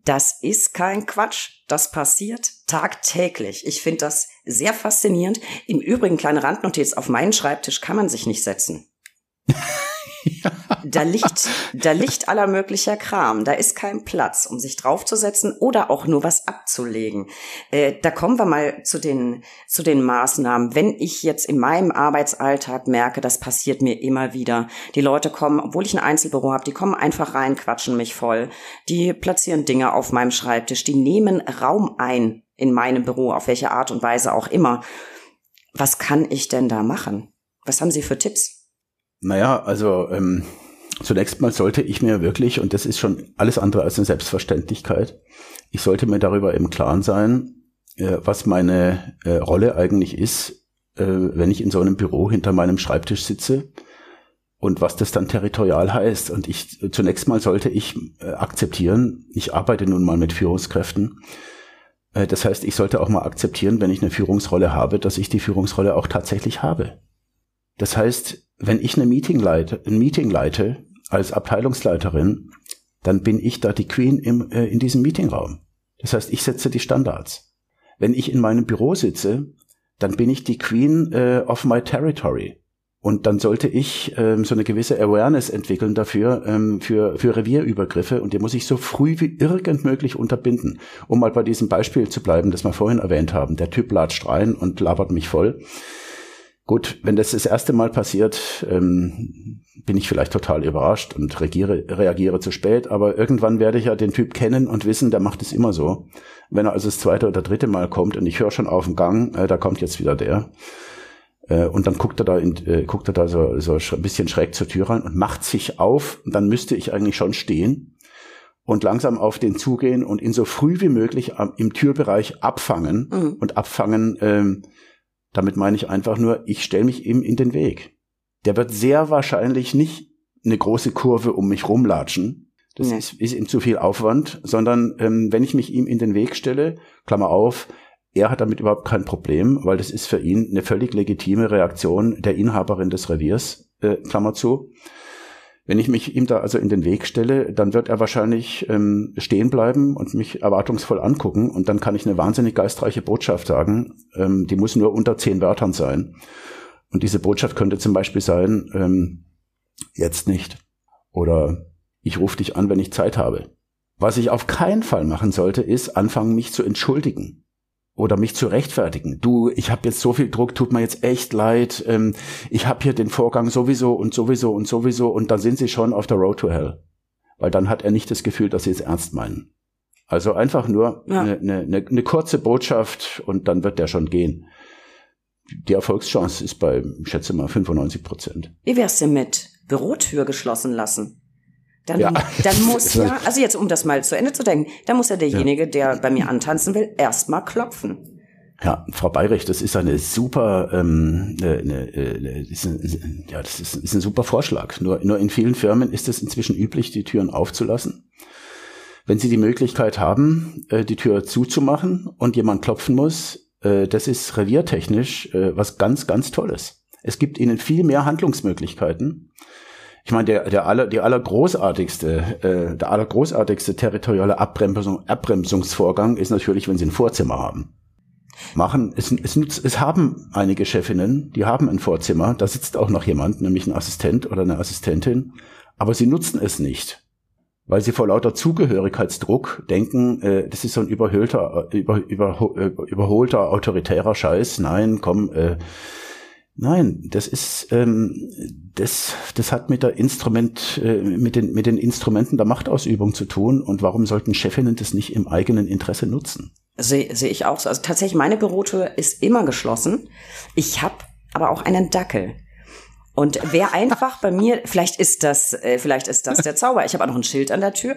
das ist kein Quatsch. Das passiert tagtäglich. Ich finde das sehr faszinierend. Im Übrigen, kleine Randnotiz, auf meinen Schreibtisch kann man sich nicht setzen. [laughs] Da liegt, da liegt aller möglicher Kram. Da ist kein Platz, um sich draufzusetzen oder auch nur was abzulegen. Äh, da kommen wir mal zu den, zu den Maßnahmen. Wenn ich jetzt in meinem Arbeitsalltag merke, das passiert mir immer wieder. Die Leute kommen, obwohl ich ein Einzelbüro habe, die kommen einfach rein, quatschen mich voll. Die platzieren Dinge auf meinem Schreibtisch. Die nehmen Raum ein in meinem Büro, auf welche Art und Weise auch immer. Was kann ich denn da machen? Was haben Sie für Tipps? Naja, also ähm, zunächst mal sollte ich mir wirklich, und das ist schon alles andere als eine Selbstverständlichkeit, ich sollte mir darüber im Klaren sein, äh, was meine äh, Rolle eigentlich ist, äh, wenn ich in so einem Büro hinter meinem Schreibtisch sitze und was das dann territorial heißt. Und ich zunächst mal sollte ich äh, akzeptieren, ich arbeite nun mal mit Führungskräften. Äh, das heißt, ich sollte auch mal akzeptieren, wenn ich eine Führungsrolle habe, dass ich die Führungsrolle auch tatsächlich habe. Das heißt, wenn ich eine Meeting leite, ein Meeting leite als Abteilungsleiterin, dann bin ich da die Queen im, äh, in diesem Meetingraum. Das heißt, ich setze die Standards. Wenn ich in meinem Büro sitze, dann bin ich die Queen äh, of my territory. Und dann sollte ich ähm, so eine gewisse Awareness entwickeln dafür, ähm, für, für Revierübergriffe. Und die muss ich so früh wie irgend möglich unterbinden. Um mal bei diesem Beispiel zu bleiben, das wir vorhin erwähnt haben. Der Typ latscht rein und labert mich voll. Gut, wenn das das erste Mal passiert, ähm, bin ich vielleicht total überrascht und reagiere, reagiere zu spät, aber irgendwann werde ich ja den Typ kennen und wissen, der macht es immer so. Wenn er also das zweite oder dritte Mal kommt und ich höre schon auf dem Gang, äh, da kommt jetzt wieder der. Äh, und dann guckt er da, in, äh, guckt er da so, so ein bisschen schräg zur Tür rein und macht sich auf. Und dann müsste ich eigentlich schon stehen und langsam auf den zugehen und ihn so früh wie möglich am, im Türbereich abfangen mhm. und abfangen, ähm, damit meine ich einfach nur, ich stelle mich ihm in den Weg. Der wird sehr wahrscheinlich nicht eine große Kurve um mich rumlatschen. Das nee. ist, ist ihm zu viel Aufwand, sondern ähm, wenn ich mich ihm in den Weg stelle, Klammer auf, er hat damit überhaupt kein Problem, weil das ist für ihn eine völlig legitime Reaktion der Inhaberin des Reviers, äh, Klammer zu. Wenn ich mich ihm da also in den Weg stelle, dann wird er wahrscheinlich ähm, stehen bleiben und mich erwartungsvoll angucken und dann kann ich eine wahnsinnig geistreiche Botschaft sagen. Ähm, die muss nur unter zehn Wörtern sein. Und diese Botschaft könnte zum Beispiel sein, ähm, jetzt nicht. Oder ich rufe dich an, wenn ich Zeit habe. Was ich auf keinen Fall machen sollte, ist anfangen, mich zu entschuldigen oder mich zu rechtfertigen. Du, ich habe jetzt so viel Druck, tut mir jetzt echt leid. Ähm, ich habe hier den Vorgang sowieso und sowieso und sowieso und dann sind sie schon auf der Road to Hell. Weil dann hat er nicht das Gefühl, dass sie es ernst meinen. Also einfach nur eine ja. ne, ne, ne kurze Botschaft und dann wird der schon gehen. Die Erfolgschance ist bei, ich schätze mal, 95 Prozent. Wie wär's denn mit Bürotür geschlossen lassen? Dann, ja. dann [laughs] muss ja, also jetzt um das mal zu Ende zu denken, dann muss ja derjenige, der bei mir antanzen will, erstmal klopfen. Ja, Frau Beirich, das ist eine super, ähm, eine, eine, ist ein, ja, das ist, ist ein super Vorschlag. Nur, nur in vielen Firmen ist es inzwischen üblich, die Türen aufzulassen. Wenn Sie die Möglichkeit haben, äh, die Tür zuzumachen und jemand klopfen muss, äh, das ist reviertechnisch äh, was ganz, ganz Tolles. Es gibt Ihnen viel mehr Handlungsmöglichkeiten ich meine, der, der aller, die allergroßartigste, äh, der allergroßartigste territoriale Abbremsung, Abbremsungsvorgang ist natürlich, wenn sie ein Vorzimmer haben. Machen, es, es, es haben einige Chefinnen, die haben ein Vorzimmer, da sitzt auch noch jemand, nämlich ein Assistent oder eine Assistentin, aber sie nutzen es nicht weil sie vor lauter Zugehörigkeitsdruck denken, äh, das ist so ein überhöhlter, über, über, äh, überholter autoritärer Scheiß. Nein, komm, äh, Nein, das ist ähm, das das hat mit der Instrument äh, mit den mit den Instrumenten der Machtausübung zu tun und warum sollten Chefinnen das nicht im eigenen Interesse nutzen? Sehe seh ich auch so. Also tatsächlich meine Bürotür ist immer geschlossen. Ich habe aber auch einen Dackel. Und wer [laughs] einfach bei mir, vielleicht ist das, äh, vielleicht ist das der Zauber. Ich habe auch noch ein Schild an der Tür.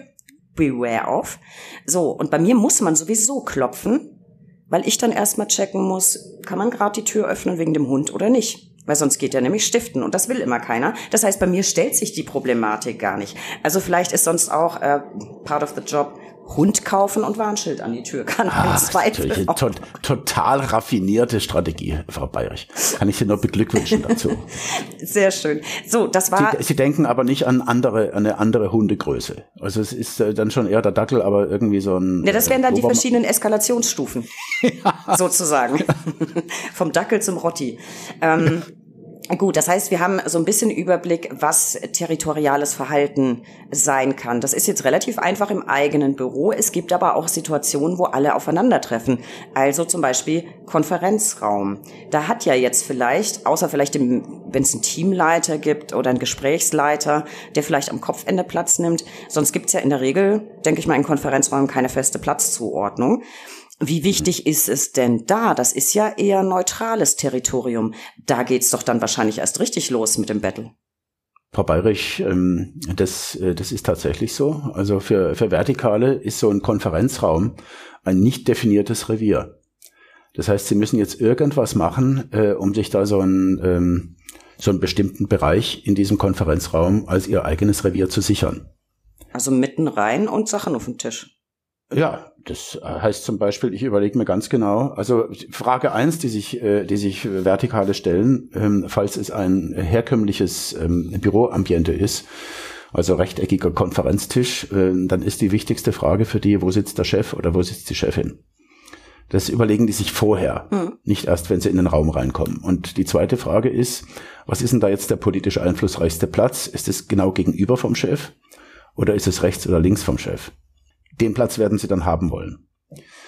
Beware of. So, und bei mir muss man sowieso klopfen, weil ich dann erstmal checken muss, kann man gerade die Tür öffnen wegen dem Hund oder nicht? Weil sonst geht er nämlich stiften und das will immer keiner. Das heißt, bei mir stellt sich die Problematik gar nicht. Also vielleicht ist sonst auch äh, part of the job, Hund kaufen und Warnschild an die Tür. [laughs] Kann Ach, Zweifel. To total raffinierte Strategie, Frau Bayerich. Kann ich Sie nur beglückwünschen dazu. [laughs] Sehr schön. So, das war. Sie, Sie, denken aber nicht an andere, an eine andere Hundegröße. Also es ist äh, dann schon eher der Dackel, aber irgendwie so ein. Ja, das wären dann äh, die verschiedenen Eskalationsstufen. [laughs] ja. Sozusagen. Vom Dackel zum Rotti. Ähm, Gut, das heißt, wir haben so ein bisschen Überblick, was territoriales Verhalten sein kann. Das ist jetzt relativ einfach im eigenen Büro. Es gibt aber auch Situationen, wo alle aufeinandertreffen. Also zum Beispiel Konferenzraum. Da hat ja jetzt vielleicht, außer vielleicht wenn es einen Teamleiter gibt oder einen Gesprächsleiter, der vielleicht am Kopfende Platz nimmt, sonst gibt's ja in der Regel, denke ich mal, in Konferenzräumen keine feste Platzzuordnung. Wie wichtig ist es denn da? Das ist ja eher neutrales Territorium. Da geht's doch dann wahrscheinlich erst richtig los mit dem Battle. Frau Bayrich, ähm, das, äh, das ist tatsächlich so. Also für, für Vertikale ist so ein Konferenzraum ein nicht definiertes Revier. Das heißt, Sie müssen jetzt irgendwas machen, äh, um sich da so einen, ähm, so einen bestimmten Bereich in diesem Konferenzraum als Ihr eigenes Revier zu sichern. Also mitten rein und Sachen auf den Tisch. Ja, das heißt zum Beispiel, ich überlege mir ganz genau, also Frage eins, die sich, äh, die sich Vertikale stellen, ähm, falls es ein herkömmliches ähm, Büroambiente ist, also rechteckiger Konferenztisch, ähm, dann ist die wichtigste Frage für die, wo sitzt der Chef oder wo sitzt die Chefin? Das überlegen die sich vorher, mhm. nicht erst, wenn sie in den Raum reinkommen. Und die zweite Frage ist, was ist denn da jetzt der politisch einflussreichste Platz? Ist es genau gegenüber vom Chef oder ist es rechts oder links vom Chef? Den Platz werden sie dann haben wollen.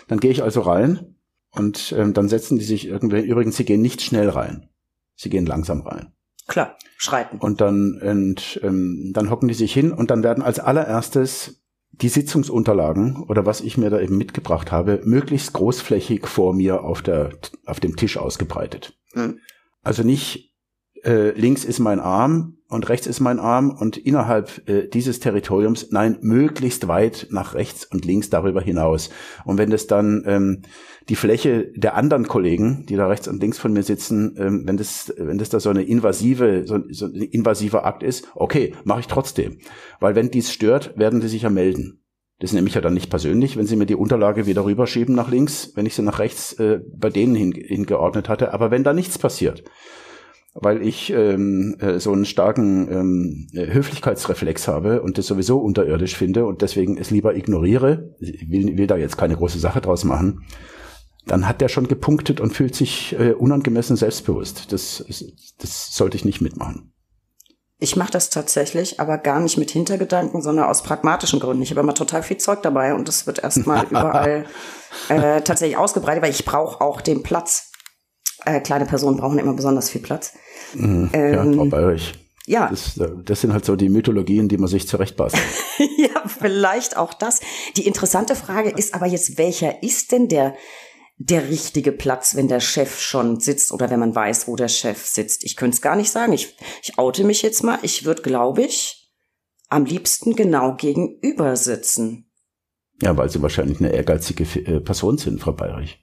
Dann gehe ich also rein und ähm, dann setzen die sich irgendwie, übrigens, sie gehen nicht schnell rein. Sie gehen langsam rein. Klar, schreiten. Und dann, und, ähm, dann hocken die sich hin und dann werden als allererstes die Sitzungsunterlagen oder was ich mir da eben mitgebracht habe, möglichst großflächig vor mir auf, der, auf dem Tisch ausgebreitet. Mhm. Also nicht äh, links ist mein Arm, und rechts ist mein Arm und innerhalb äh, dieses Territoriums, nein, möglichst weit nach rechts und links darüber hinaus. Und wenn das dann ähm, die Fläche der anderen Kollegen, die da rechts und links von mir sitzen, ähm, wenn das, wenn das da so eine invasive, so, so ein invasiver Akt ist, okay, mache ich trotzdem. Weil wenn dies stört, werden sie sich ja melden. Das nehme ich ja dann nicht persönlich, wenn sie mir die Unterlage wieder rüberschieben nach links, wenn ich sie nach rechts äh, bei denen hin, hingeordnet hatte. Aber wenn da nichts passiert, weil ich ähm, äh, so einen starken ähm, Höflichkeitsreflex habe und das sowieso unterirdisch finde und deswegen es lieber ignoriere, ich will, will da jetzt keine große Sache draus machen, dann hat der schon gepunktet und fühlt sich äh, unangemessen selbstbewusst. Das, das sollte ich nicht mitmachen. Ich mache das tatsächlich, aber gar nicht mit Hintergedanken, sondern aus pragmatischen Gründen. Ich habe immer total viel Zeug dabei und das wird erstmal [laughs] überall äh, tatsächlich ausgebreitet, weil ich brauche auch den Platz. Äh, kleine Personen brauchen immer besonders viel Platz. Mhm, ähm, ja, bei euch. Ja. Das, das, sind halt so die Mythologien, die man sich zurechtbastelt. [laughs] ja, vielleicht auch das. Die interessante Frage ist aber jetzt, welcher ist denn der der richtige Platz, wenn der Chef schon sitzt oder wenn man weiß, wo der Chef sitzt. Ich könnte es gar nicht sagen. Ich, ich oute mich jetzt mal. Ich würde, glaube ich, am liebsten genau gegenüber sitzen. Ja, weil Sie wahrscheinlich eine ehrgeizige äh, Person sind, Frau Bayrich.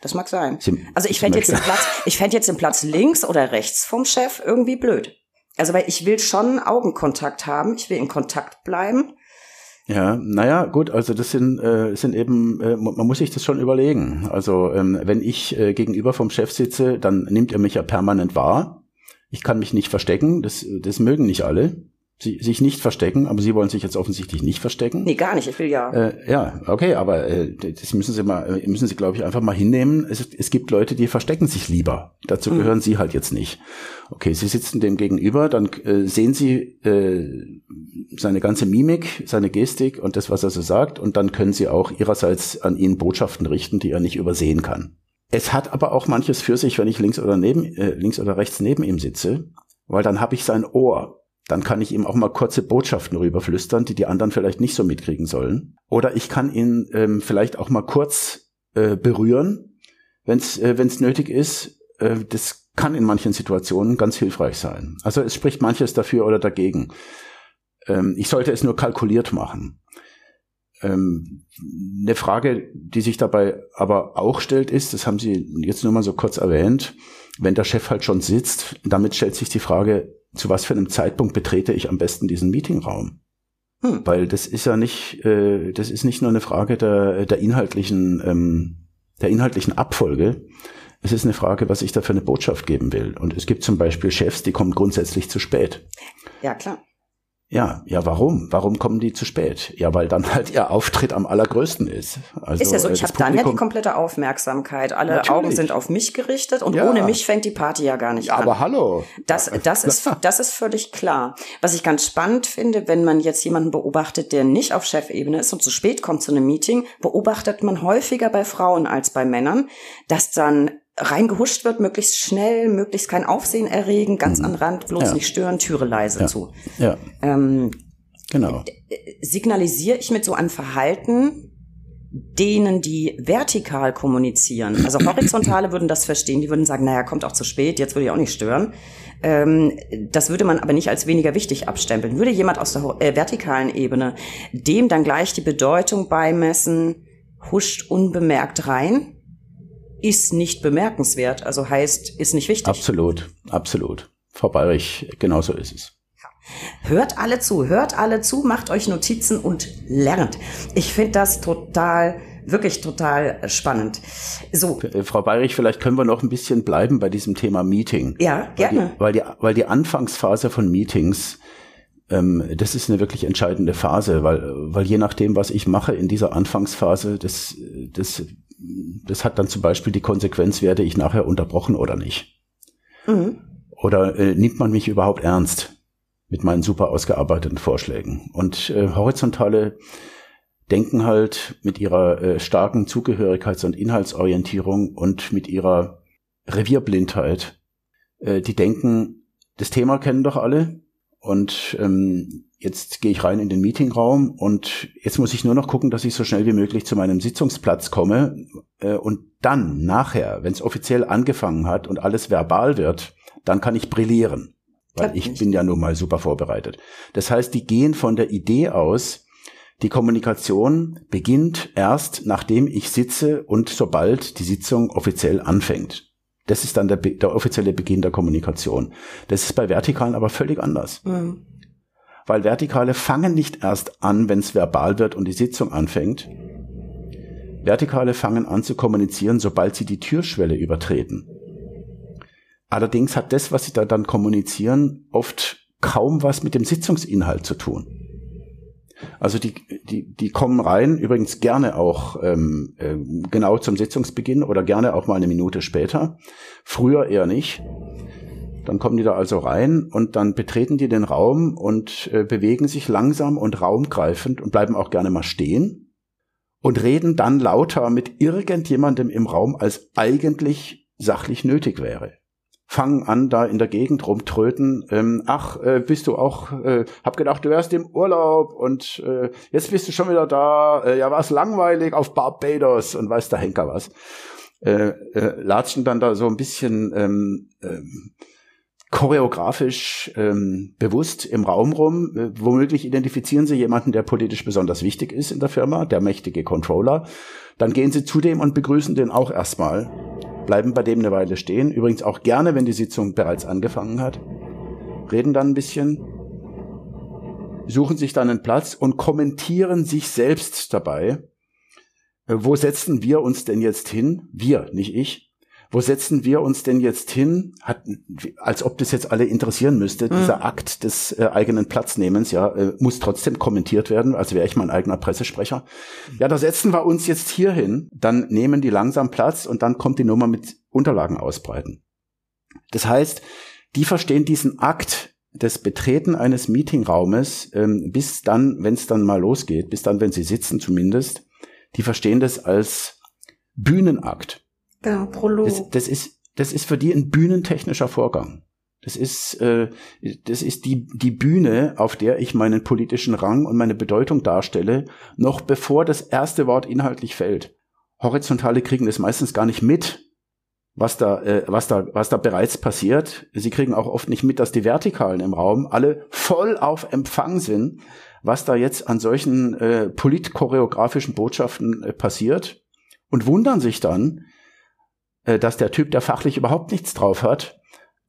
Das mag sein. Sie, also ich fände jetzt den [laughs] Platz, ich fände jetzt den Platz links oder rechts vom Chef irgendwie blöd. Also weil ich will schon Augenkontakt haben, ich will in Kontakt bleiben. Ja, naja, gut, also das sind, äh, sind eben, äh, man muss sich das schon überlegen. Also ähm, wenn ich äh, gegenüber vom Chef sitze, dann nimmt er mich ja permanent wahr. Ich kann mich nicht verstecken, das, das mögen nicht alle sie, sich nicht verstecken, aber Sie wollen sich jetzt offensichtlich nicht verstecken. Nee, gar nicht, ich will ja. Äh, ja, okay, aber äh, das müssen Sie mal, äh, müssen Sie, glaube ich, einfach mal hinnehmen. Es, es gibt Leute, die verstecken sich lieber. Dazu mhm. gehören Sie halt jetzt nicht. Okay, Sie sitzen dem gegenüber, dann äh, sehen Sie äh, seine ganze Mimik, seine Gestik und das, was er so sagt, und dann können Sie auch Ihrerseits an ihn Botschaften richten, die er nicht übersehen kann. Es hat aber auch manches für sich, wenn ich links oder neben, äh, links oder rechts neben ihm sitze, weil dann habe ich sein Ohr dann kann ich ihm auch mal kurze Botschaften rüberflüstern, die die anderen vielleicht nicht so mitkriegen sollen. Oder ich kann ihn ähm, vielleicht auch mal kurz äh, berühren, wenn es äh, wenn's nötig ist. Äh, das kann in manchen Situationen ganz hilfreich sein. Also es spricht manches dafür oder dagegen. Ähm, ich sollte es nur kalkuliert machen. Ähm, eine Frage, die sich dabei aber auch stellt, ist, das haben Sie jetzt nur mal so kurz erwähnt, wenn der Chef halt schon sitzt, damit stellt sich die Frage, zu was für einem Zeitpunkt betrete ich am besten diesen Meetingraum? Hm. Weil das ist ja nicht, äh, das ist nicht nur eine Frage der, der inhaltlichen, ähm, der inhaltlichen Abfolge. Es ist eine Frage, was ich da für eine Botschaft geben will. Und es gibt zum Beispiel Chefs, die kommen grundsätzlich zu spät. Ja, klar. Ja, ja, warum? Warum kommen die zu spät? Ja, weil dann [laughs] halt ihr Auftritt am allergrößten ist. Also, ist ja so, ich habe dann ja die komplette Aufmerksamkeit. Alle Natürlich. Augen sind auf mich gerichtet und ja. ohne mich fängt die Party ja gar nicht ja, an. Aber hallo. Das, das, ist, [laughs] das ist völlig klar. Was ich ganz spannend finde, wenn man jetzt jemanden beobachtet, der nicht auf Chefebene ist und zu spät kommt zu einem Meeting, beobachtet man häufiger bei Frauen als bei Männern, dass dann reingehuscht wird, möglichst schnell, möglichst kein Aufsehen erregen, ganz mhm. an Rand, bloß ja. nicht stören, Türe leise ja. zu. Ja. Ähm, genau. Signalisiere ich mit so einem Verhalten denen, die vertikal kommunizieren, also horizontale würden das verstehen, die würden sagen, naja, kommt auch zu spät, jetzt würde ich auch nicht stören. Ähm, das würde man aber nicht als weniger wichtig abstempeln. Würde jemand aus der äh, vertikalen Ebene dem dann gleich die Bedeutung beimessen, huscht unbemerkt rein, ist nicht bemerkenswert, also heißt, ist nicht wichtig. Absolut, absolut. Frau Bayrich, genauso ist es. Hört alle zu, hört alle zu, macht euch Notizen und lernt. Ich finde das total, wirklich total spannend. So. Äh, Frau Bayrich, vielleicht können wir noch ein bisschen bleiben bei diesem Thema Meeting. Ja, gerne. Weil die, weil die, weil die Anfangsphase von Meetings, ähm, das ist eine wirklich entscheidende Phase, weil, weil je nachdem, was ich mache in dieser Anfangsphase, das, das das hat dann zum Beispiel die Konsequenz, werde ich nachher unterbrochen oder nicht. Mhm. Oder äh, nimmt man mich überhaupt ernst mit meinen super ausgearbeiteten Vorschlägen? Und äh, horizontale denken halt mit ihrer äh, starken Zugehörigkeits- und Inhaltsorientierung und mit ihrer Revierblindheit, äh, die denken, das Thema kennen doch alle und ähm, jetzt gehe ich rein in den Meetingraum und jetzt muss ich nur noch gucken, dass ich so schnell wie möglich zu meinem Sitzungsplatz komme äh, und dann nachher, wenn es offiziell angefangen hat und alles verbal wird, dann kann ich brillieren, weil ich bin ja nun mal super vorbereitet. Das heißt, die gehen von der Idee aus, die Kommunikation beginnt erst, nachdem ich sitze und sobald die Sitzung offiziell anfängt. Das ist dann der, der offizielle Beginn der Kommunikation. Das ist bei Vertikalen aber völlig anders. Mhm. weil Vertikale fangen nicht erst an, wenn es verbal wird und die Sitzung anfängt. Vertikale fangen an zu kommunizieren, sobald sie die Türschwelle übertreten. Allerdings hat das, was sie da dann kommunizieren, oft kaum was mit dem Sitzungsinhalt zu tun. Also die, die, die kommen rein, übrigens gerne auch ähm, äh, genau zum Sitzungsbeginn oder gerne auch mal eine Minute später. Früher eher nicht. Dann kommen die da also rein und dann betreten die den Raum und äh, bewegen sich langsam und raumgreifend und bleiben auch gerne mal stehen und reden dann lauter mit irgendjemandem im Raum, als eigentlich sachlich nötig wäre fangen an, da in der Gegend rumtröten. Ähm, ach, äh, bist du auch, äh, hab gedacht, du wärst im Urlaub und äh, jetzt bist du schon wieder da. Äh, ja, war's langweilig auf Barbados und weiß der Henker was. Äh, äh, latschen dann da so ein bisschen ähm, ähm, choreografisch ähm, bewusst im Raum rum. Äh, womöglich identifizieren sie jemanden, der politisch besonders wichtig ist in der Firma, der mächtige Controller. Dann gehen sie zu dem und begrüßen den auch erstmal, bleiben bei dem eine Weile stehen. Übrigens auch gerne, wenn die Sitzung bereits angefangen hat. Reden dann ein bisschen, suchen sich dann einen Platz und kommentieren sich selbst dabei. Äh, wo setzen wir uns denn jetzt hin? Wir, nicht ich wo setzen wir uns denn jetzt hin? Hat, als ob das jetzt alle interessieren müsste. Mhm. Dieser Akt des äh, eigenen Platznehmens, ja, äh, muss trotzdem kommentiert werden, als wäre ich mein eigener Pressesprecher. Ja, da setzen wir uns jetzt hier hin, dann nehmen die langsam Platz und dann kommt die Nummer mit Unterlagen ausbreiten. Das heißt, die verstehen diesen Akt des Betreten eines Meetingraumes, ähm, bis dann, wenn es dann mal losgeht, bis dann, wenn sie sitzen zumindest, die verstehen das als Bühnenakt. Ja, Prolog. Das, das, ist, das ist für die ein bühnentechnischer Vorgang. Das ist, äh, das ist die, die Bühne, auf der ich meinen politischen Rang und meine Bedeutung darstelle, noch bevor das erste Wort inhaltlich fällt. Horizontale kriegen das meistens gar nicht mit, was da, äh, was da, was da bereits passiert. Sie kriegen auch oft nicht mit, dass die Vertikalen im Raum alle voll auf Empfang sind, was da jetzt an solchen äh, politchoreografischen Botschaften äh, passiert und wundern sich dann, äh, dass der Typ, der fachlich überhaupt nichts drauf hat,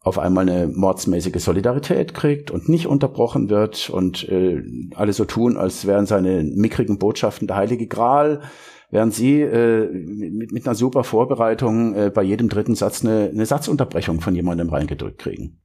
auf einmal eine mordsmäßige Solidarität kriegt und nicht unterbrochen wird und äh, alle so tun, als wären seine mickrigen Botschaften der heilige Gral, während sie äh, mit, mit einer super Vorbereitung äh, bei jedem dritten Satz eine, eine Satzunterbrechung von jemandem reingedrückt kriegen.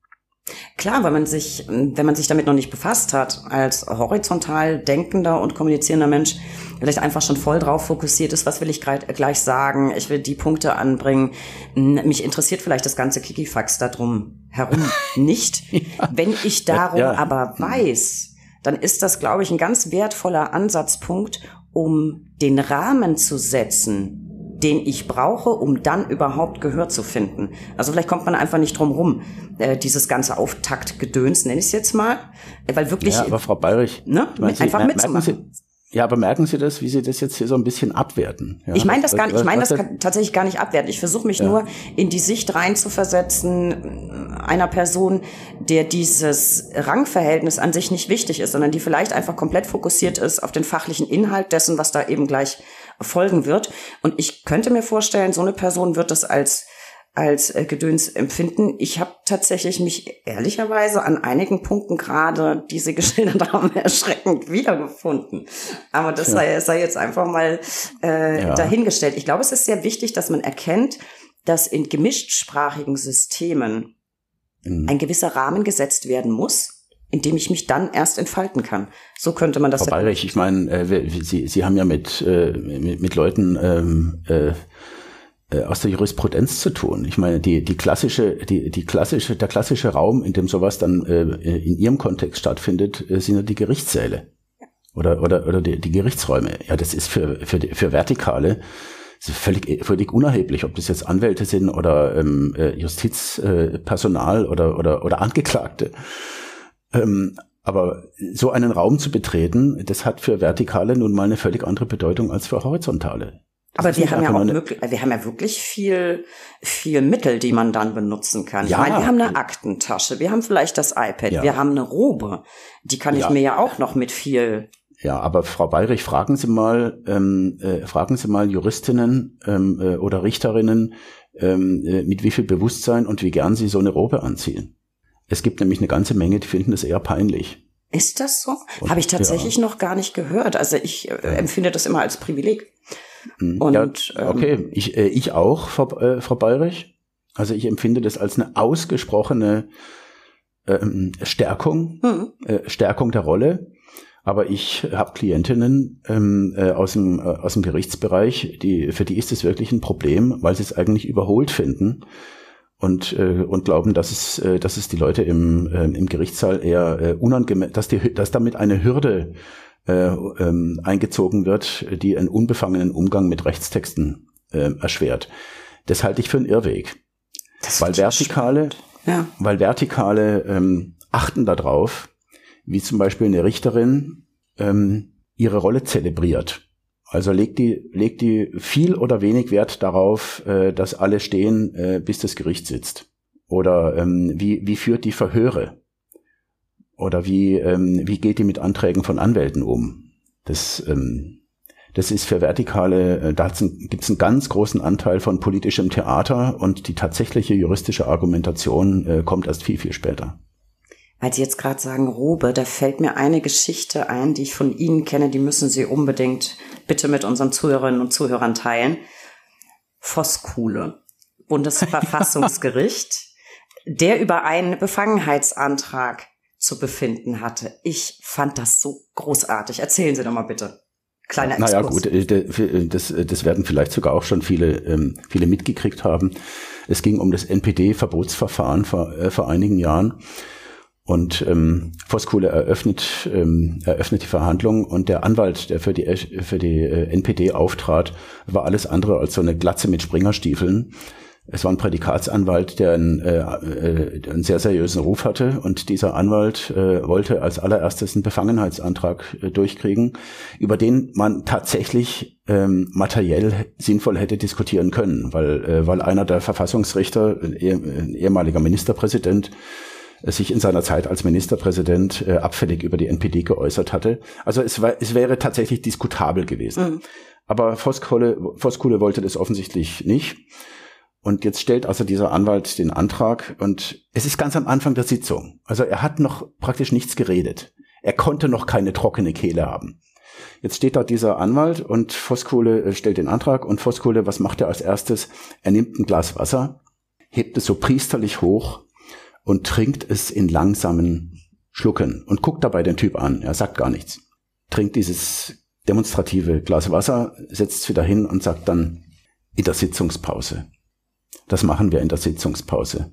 Klar, weil man sich, wenn man sich damit noch nicht befasst hat, als horizontal denkender und kommunizierender Mensch, vielleicht einfach schon voll drauf fokussiert ist, was will ich gleich sagen, ich will die Punkte anbringen. Mich interessiert vielleicht das ganze Kikifax darum herum [laughs] nicht. Wenn ich darum ja. aber weiß, dann ist das, glaube ich, ein ganz wertvoller Ansatzpunkt, um den Rahmen zu setzen, den ich brauche, um dann überhaupt Gehör zu finden. Also vielleicht kommt man einfach nicht drum rum, äh, dieses ganze Auftaktgedöns, nenne ich es jetzt mal, weil wirklich... Ja, aber Frau Bayrich, ne, einfach Sie, mitzumachen. Sie, ja, aber merken Sie das, wie Sie das jetzt hier so ein bisschen abwerten? Ja? Ich meine das gar nicht, ich meine das tatsächlich gar nicht abwerten. Ich versuche mich ja. nur in die Sicht reinzuversetzen einer Person, der dieses Rangverhältnis an sich nicht wichtig ist, sondern die vielleicht einfach komplett fokussiert ist auf den fachlichen Inhalt dessen, was da eben gleich folgen wird. Und ich könnte mir vorstellen, so eine Person wird das als als äh, Gedöns empfinden. Ich habe tatsächlich mich ehrlicherweise an einigen Punkten gerade, die Sie geschildert haben, [laughs] erschreckend wiedergefunden. Aber das ja. sei, sei jetzt einfach mal äh, ja. dahingestellt. Ich glaube, es ist sehr wichtig, dass man erkennt, dass in gemischtsprachigen Systemen mhm. ein gewisser Rahmen gesetzt werden muss, in dem ich mich dann erst entfalten kann. So könnte man das. Frau Bayrich, ich meine, äh, Sie, Sie haben ja mit, äh, mit, mit Leuten ähm, äh, äh, aus der Jurisprudenz zu tun. Ich meine, die, die klassische, die, die klassische, der klassische Raum, in dem sowas dann äh, in Ihrem Kontext stattfindet, äh, sind ja die Gerichtssäle. Oder, oder, oder die, die Gerichtsräume. Ja, das ist für, für, für Vertikale völlig, völlig unerheblich, ob das jetzt Anwälte sind oder ähm, äh, Justizpersonal oder, oder, oder Angeklagte. Ähm, aber so einen Raum zu betreten, das hat für Vertikale nun mal eine völlig andere Bedeutung als für Horizontale. Aber wir haben ja auch wirklich, wir haben ja wirklich viel, viel Mittel, die man dann benutzen kann. Ja, ich meine, wir haben eine Aktentasche, wir haben vielleicht das iPad, ja. wir haben eine Robe. Die kann ja. ich mir ja auch noch mit viel. Ja, aber Frau Bayrich, fragen Sie mal, ähm, äh, fragen Sie mal Juristinnen ähm, äh, oder Richterinnen, ähm, äh, mit wie viel Bewusstsein und wie gern sie so eine Robe anziehen. Es gibt nämlich eine ganze Menge, die finden das eher peinlich. Ist das so? Habe ich tatsächlich ja. noch gar nicht gehört. Also ich äh, empfinde das immer als Privileg. Mhm. Und, ja, okay, ähm, ich, äh, ich auch, Frau, äh, Frau Bayrich. Also ich empfinde das als eine ausgesprochene ähm, Stärkung, mhm. äh, Stärkung der Rolle. Aber ich habe Klientinnen ähm, äh, aus, dem, äh, aus dem Gerichtsbereich, die, für die ist es wirklich ein Problem, weil sie es eigentlich überholt finden und, äh, und glauben, dass es, äh, dass es die Leute im, äh, im Gerichtssaal eher äh, unangemessen, dass, die, dass damit eine Hürde äh, ähm, eingezogen wird, die einen unbefangenen Umgang mit Rechtstexten äh, erschwert. Das halte ich für einen Irrweg. Das weil Vertikale, ja. weil Vertikale ähm, achten darauf, wie zum Beispiel eine Richterin ähm, ihre Rolle zelebriert. Also legt die, legt die viel oder wenig Wert darauf, äh, dass alle stehen, äh, bis das Gericht sitzt. Oder ähm, wie, wie führt die Verhöre? Oder wie, ähm, wie geht die mit Anträgen von Anwälten um? Das, ähm, das ist für Vertikale, äh, da gibt es einen ganz großen Anteil von politischem Theater und die tatsächliche juristische Argumentation äh, kommt erst viel, viel später. Weil Sie jetzt gerade sagen, Robe, da fällt mir eine Geschichte ein, die ich von Ihnen kenne, die müssen Sie unbedingt bitte mit unseren Zuhörerinnen und Zuhörern teilen. Voskuhle, Bundesverfassungsgericht, [laughs] der über einen Befangenheitsantrag zu befinden hatte. Ich fand das so großartig. Erzählen Sie doch mal bitte. Kleiner Exkurs. Naja gut, äh, äh, das, äh, das werden vielleicht sogar auch schon viele, ähm, viele mitgekriegt haben. Es ging um das NPD-Verbotsverfahren vor, vor einigen Jahren. Und ähm, Voskuhle eröffnet, ähm, eröffnet die Verhandlung und der Anwalt, der für die, für die äh, NPD auftrat, war alles andere als so eine Glatze mit Springerstiefeln. Es war ein Prädikatsanwalt, der einen, äh, äh, einen sehr seriösen Ruf hatte und dieser Anwalt äh, wollte als allererstes einen Befangenheitsantrag äh, durchkriegen, über den man tatsächlich ähm, materiell sinnvoll hätte diskutieren können, weil, äh, weil einer der Verfassungsrichter, ein, ein ehemaliger Ministerpräsident, sich in seiner Zeit als Ministerpräsident äh, abfällig über die NPD geäußert hatte. Also es, war, es wäre tatsächlich diskutabel gewesen. Mhm. Aber Voskuhle, Voskuhle wollte das offensichtlich nicht. Und jetzt stellt also dieser Anwalt den Antrag und es ist ganz am Anfang der Sitzung. Also er hat noch praktisch nichts geredet. Er konnte noch keine trockene Kehle haben. Jetzt steht da dieser Anwalt und Voskuhle äh, stellt den Antrag und Voskuhle, was macht er als erstes? Er nimmt ein Glas Wasser, hebt es so priesterlich hoch und trinkt es in langsamen Schlucken und guckt dabei den Typ an. Er sagt gar nichts. Trinkt dieses demonstrative Glas Wasser, setzt es wieder hin und sagt dann in der Sitzungspause. Das machen wir in der Sitzungspause.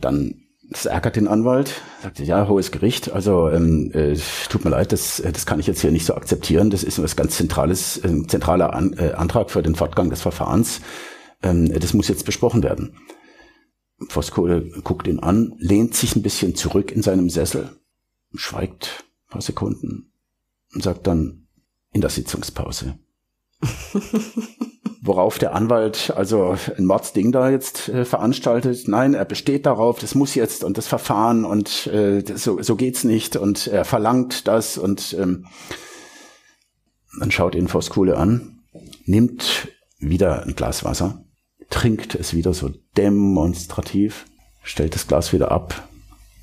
Dann das ärgert den Anwalt, sagt ja, hohes Gericht, also ähm, äh, tut mir leid, das, das kann ich jetzt hier nicht so akzeptieren. Das ist was ganz Zentrales, äh, zentraler An äh, Antrag für den Fortgang des Verfahrens. Ähm, das muss jetzt besprochen werden. Voskuhle guckt ihn an, lehnt sich ein bisschen zurück in seinem Sessel, schweigt ein paar Sekunden und sagt dann in der Sitzungspause. [laughs] Worauf der Anwalt also ein Mordsding da jetzt äh, veranstaltet. Nein, er besteht darauf, das muss jetzt und das Verfahren und äh, so, so geht's nicht und er verlangt das und ähm, dann schaut ihn Voskuhle an, nimmt wieder ein Glas Wasser trinkt es wieder so demonstrativ, stellt das Glas wieder ab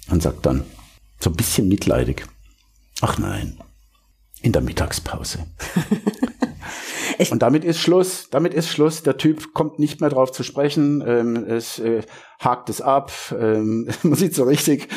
und sagt dann so ein bisschen mitleidig, ach nein, in der Mittagspause. [laughs] und damit ist Schluss, damit ist Schluss. Der Typ kommt nicht mehr drauf zu sprechen, ähm, es äh, hakt es ab, ähm, [laughs] man sieht so richtig,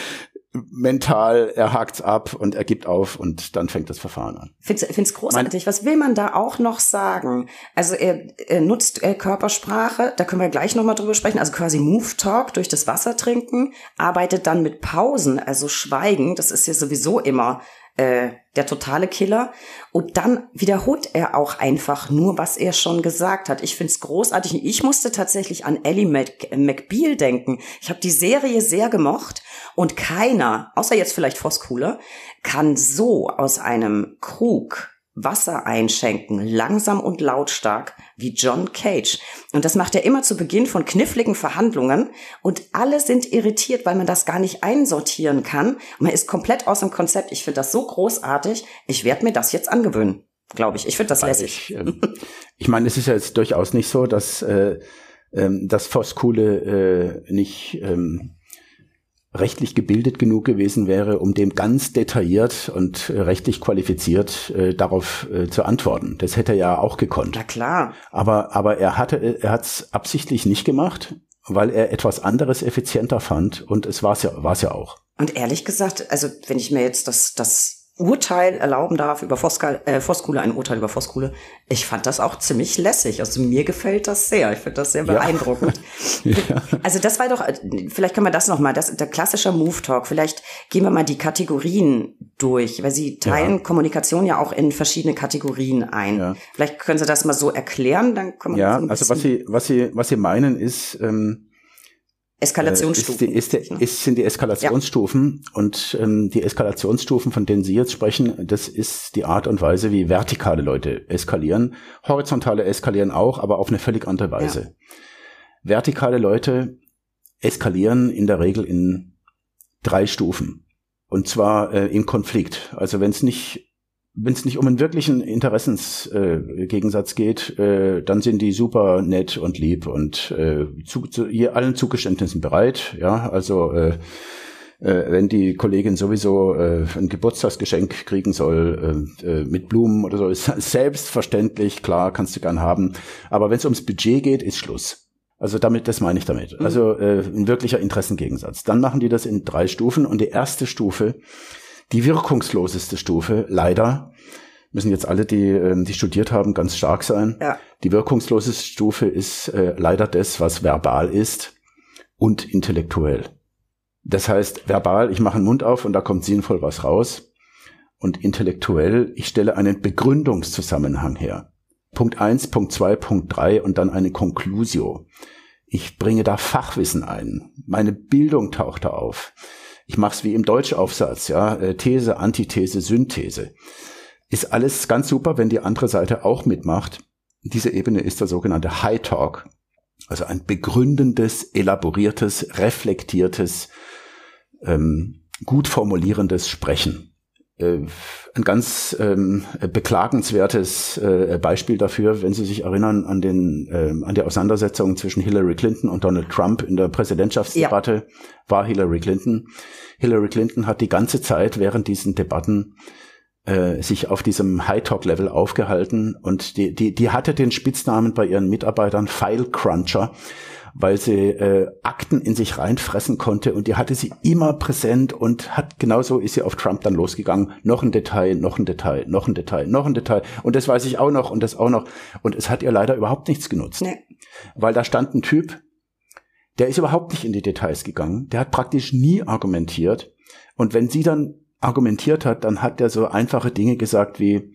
mental, er hakt's ab und er gibt auf und dann fängt das Verfahren an. Find's, find's großartig. Was will man da auch noch sagen? Also er, er nutzt äh, Körpersprache, da können wir gleich nochmal drüber sprechen, also quasi Move Talk durch das Wasser trinken, arbeitet dann mit Pausen, also Schweigen, das ist ja sowieso immer äh, der totale Killer. Und dann wiederholt er auch einfach nur, was er schon gesagt hat. Ich find's großartig. Ich musste tatsächlich an Ellie Mac McBeal denken. Ich habe die Serie sehr gemocht und keiner, außer jetzt vielleicht Voskuhle, kann so aus einem Krug Wasser einschenken, langsam und lautstark, wie John Cage. Und das macht er immer zu Beginn von kniffligen Verhandlungen und alle sind irritiert, weil man das gar nicht einsortieren kann. Man ist komplett aus dem Konzept. Ich finde das so großartig. Ich werde mir das jetzt angewöhnen, glaube ich. Ich finde das lässig. Ich, äh, ich meine, es ist ja jetzt durchaus nicht so, dass, äh, ähm, dass Voskuhle äh, nicht... Ähm rechtlich gebildet genug gewesen wäre, um dem ganz detailliert und äh, rechtlich qualifiziert äh, darauf äh, zu antworten. Das hätte er ja auch gekonnt. Na klar. Aber, aber er hatte, er hat es absichtlich nicht gemacht, weil er etwas anderes effizienter fand und es war es ja, war's ja auch. Und ehrlich gesagt, also wenn ich mir jetzt das, das Urteil erlauben darf über Voskal, äh, ein Urteil über Voskuhle. Ich fand das auch ziemlich lässig. Also mir gefällt das sehr. Ich finde das sehr beeindruckend. Ja. [laughs] ja. Also das war doch, vielleicht können wir das nochmal, das, der klassische Move Talk. Vielleicht gehen wir mal die Kategorien durch, weil Sie teilen ja. Kommunikation ja auch in verschiedene Kategorien ein. Vielleicht können Sie das mal so erklären, dann können wir Ja, so also was Sie, was Sie, was Sie meinen ist, ähm, Eskalationsstufen. Äh, ist, die, ist, ist, sind die Eskalationsstufen ja. und ähm, die Eskalationsstufen, von denen Sie jetzt sprechen, das ist die Art und Weise, wie vertikale Leute eskalieren. Horizontale eskalieren auch, aber auf eine völlig andere Weise. Ja. Vertikale Leute eskalieren in der Regel in drei Stufen. Und zwar äh, im Konflikt. Also wenn es nicht wenn es nicht um einen wirklichen Interessensgegensatz äh, geht, äh, dann sind die super nett und lieb und äh, zu, zu hier allen Zugeständnissen bereit. Ja, also äh, äh, wenn die Kollegin sowieso äh, ein Geburtstagsgeschenk kriegen soll äh, äh, mit Blumen oder so, ist [laughs] selbstverständlich klar, kannst du gern haben. Aber wenn es ums Budget geht, ist Schluss. Also damit, das meine ich damit. Mhm. Also äh, ein wirklicher Interessengegensatz. Dann machen die das in drei Stufen und die erste Stufe die wirkungsloseste Stufe, leider, müssen jetzt alle, die, ähm, die studiert haben, ganz stark sein. Ja. Die wirkungsloseste Stufe ist äh, leider das, was verbal ist und intellektuell. Das heißt, verbal, ich mache den Mund auf und da kommt sinnvoll was raus. Und intellektuell, ich stelle einen Begründungszusammenhang her. Punkt eins, Punkt zwei, Punkt drei und dann eine Conclusio. Ich bringe da Fachwissen ein. Meine Bildung taucht da auf. Ich mache es wie im Deutschaufsatz, ja, äh, These, Antithese, Synthese. Ist alles ganz super, wenn die andere Seite auch mitmacht. Diese Ebene ist der sogenannte High Talk. Also ein begründendes, elaboriertes, reflektiertes, ähm, gut formulierendes Sprechen. Äh, ein ganz ähm, beklagenswertes äh, Beispiel dafür, wenn Sie sich erinnern an den äh, an die Auseinandersetzung zwischen Hillary Clinton und Donald Trump in der Präsidentschaftsdebatte, ja. war Hillary Clinton. Hillary Clinton hat die ganze Zeit während diesen Debatten äh, sich auf diesem High-Talk-Level aufgehalten und die, die, die hatte den Spitznamen bei ihren Mitarbeitern File Cruncher, weil sie äh, Akten in sich reinfressen konnte und die hatte sie immer präsent und hat genauso ist sie auf Trump dann losgegangen. Noch ein Detail, noch ein Detail, noch ein Detail, noch ein Detail. Und das weiß ich auch noch und das auch noch. Und es hat ihr leider überhaupt nichts genutzt, nee. weil da stand ein Typ, der ist überhaupt nicht in die Details gegangen, der hat praktisch nie argumentiert. Und wenn sie dann argumentiert hat, dann hat er so einfache Dinge gesagt wie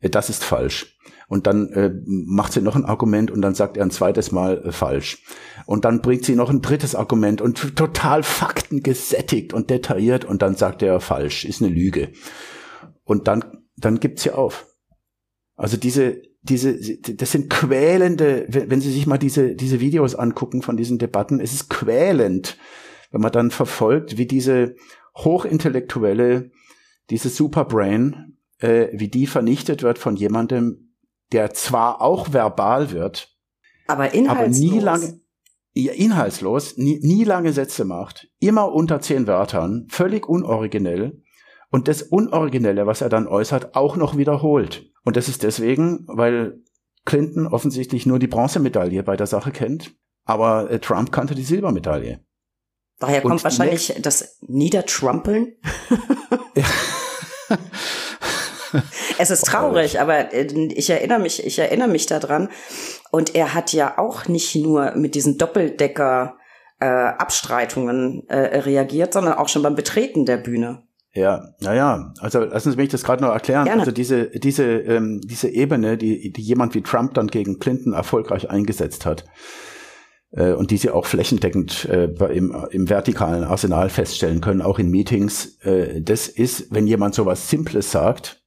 äh, das ist falsch und dann äh, macht sie noch ein Argument und dann sagt er ein zweites Mal äh, falsch. Und dann bringt sie noch ein drittes Argument und total faktengesättigt und detailliert und dann sagt er falsch, ist eine Lüge. Und dann, dann gibt sie auf. Also diese, diese, das sind quälende, wenn Sie sich mal diese, diese Videos angucken von diesen Debatten, es ist quälend, wenn man dann verfolgt, wie diese hochintellektuelle, diese Superbrain, äh, wie die vernichtet wird von jemandem, der zwar auch verbal wird, aber inhaltslos. Aber nie lange, inhaltslos, nie, nie lange Sätze macht, immer unter zehn Wörtern, völlig unoriginell und das Unoriginelle, was er dann äußert, auch noch wiederholt. Und das ist deswegen, weil Clinton offensichtlich nur die Bronzemedaille bei der Sache kennt, aber äh, Trump kannte die Silbermedaille. Daher kommt und wahrscheinlich das Niedertrumpeln. [laughs] [laughs] [laughs] es ist traurig, aber äh, ich erinnere mich, ich erinnere mich daran. Und er hat ja auch nicht nur mit diesen Doppeldecker äh, Abstreitungen äh, reagiert, sondern auch schon beim Betreten der Bühne. Ja, naja, also lassen Sie mich das gerade noch erklären. Gerne. Also diese, diese, ähm, diese Ebene, die, die jemand wie Trump dann gegen Clinton erfolgreich eingesetzt hat äh, und die Sie auch flächendeckend äh, im, im vertikalen Arsenal feststellen können, auch in Meetings, äh, das ist, wenn jemand sowas Simples sagt,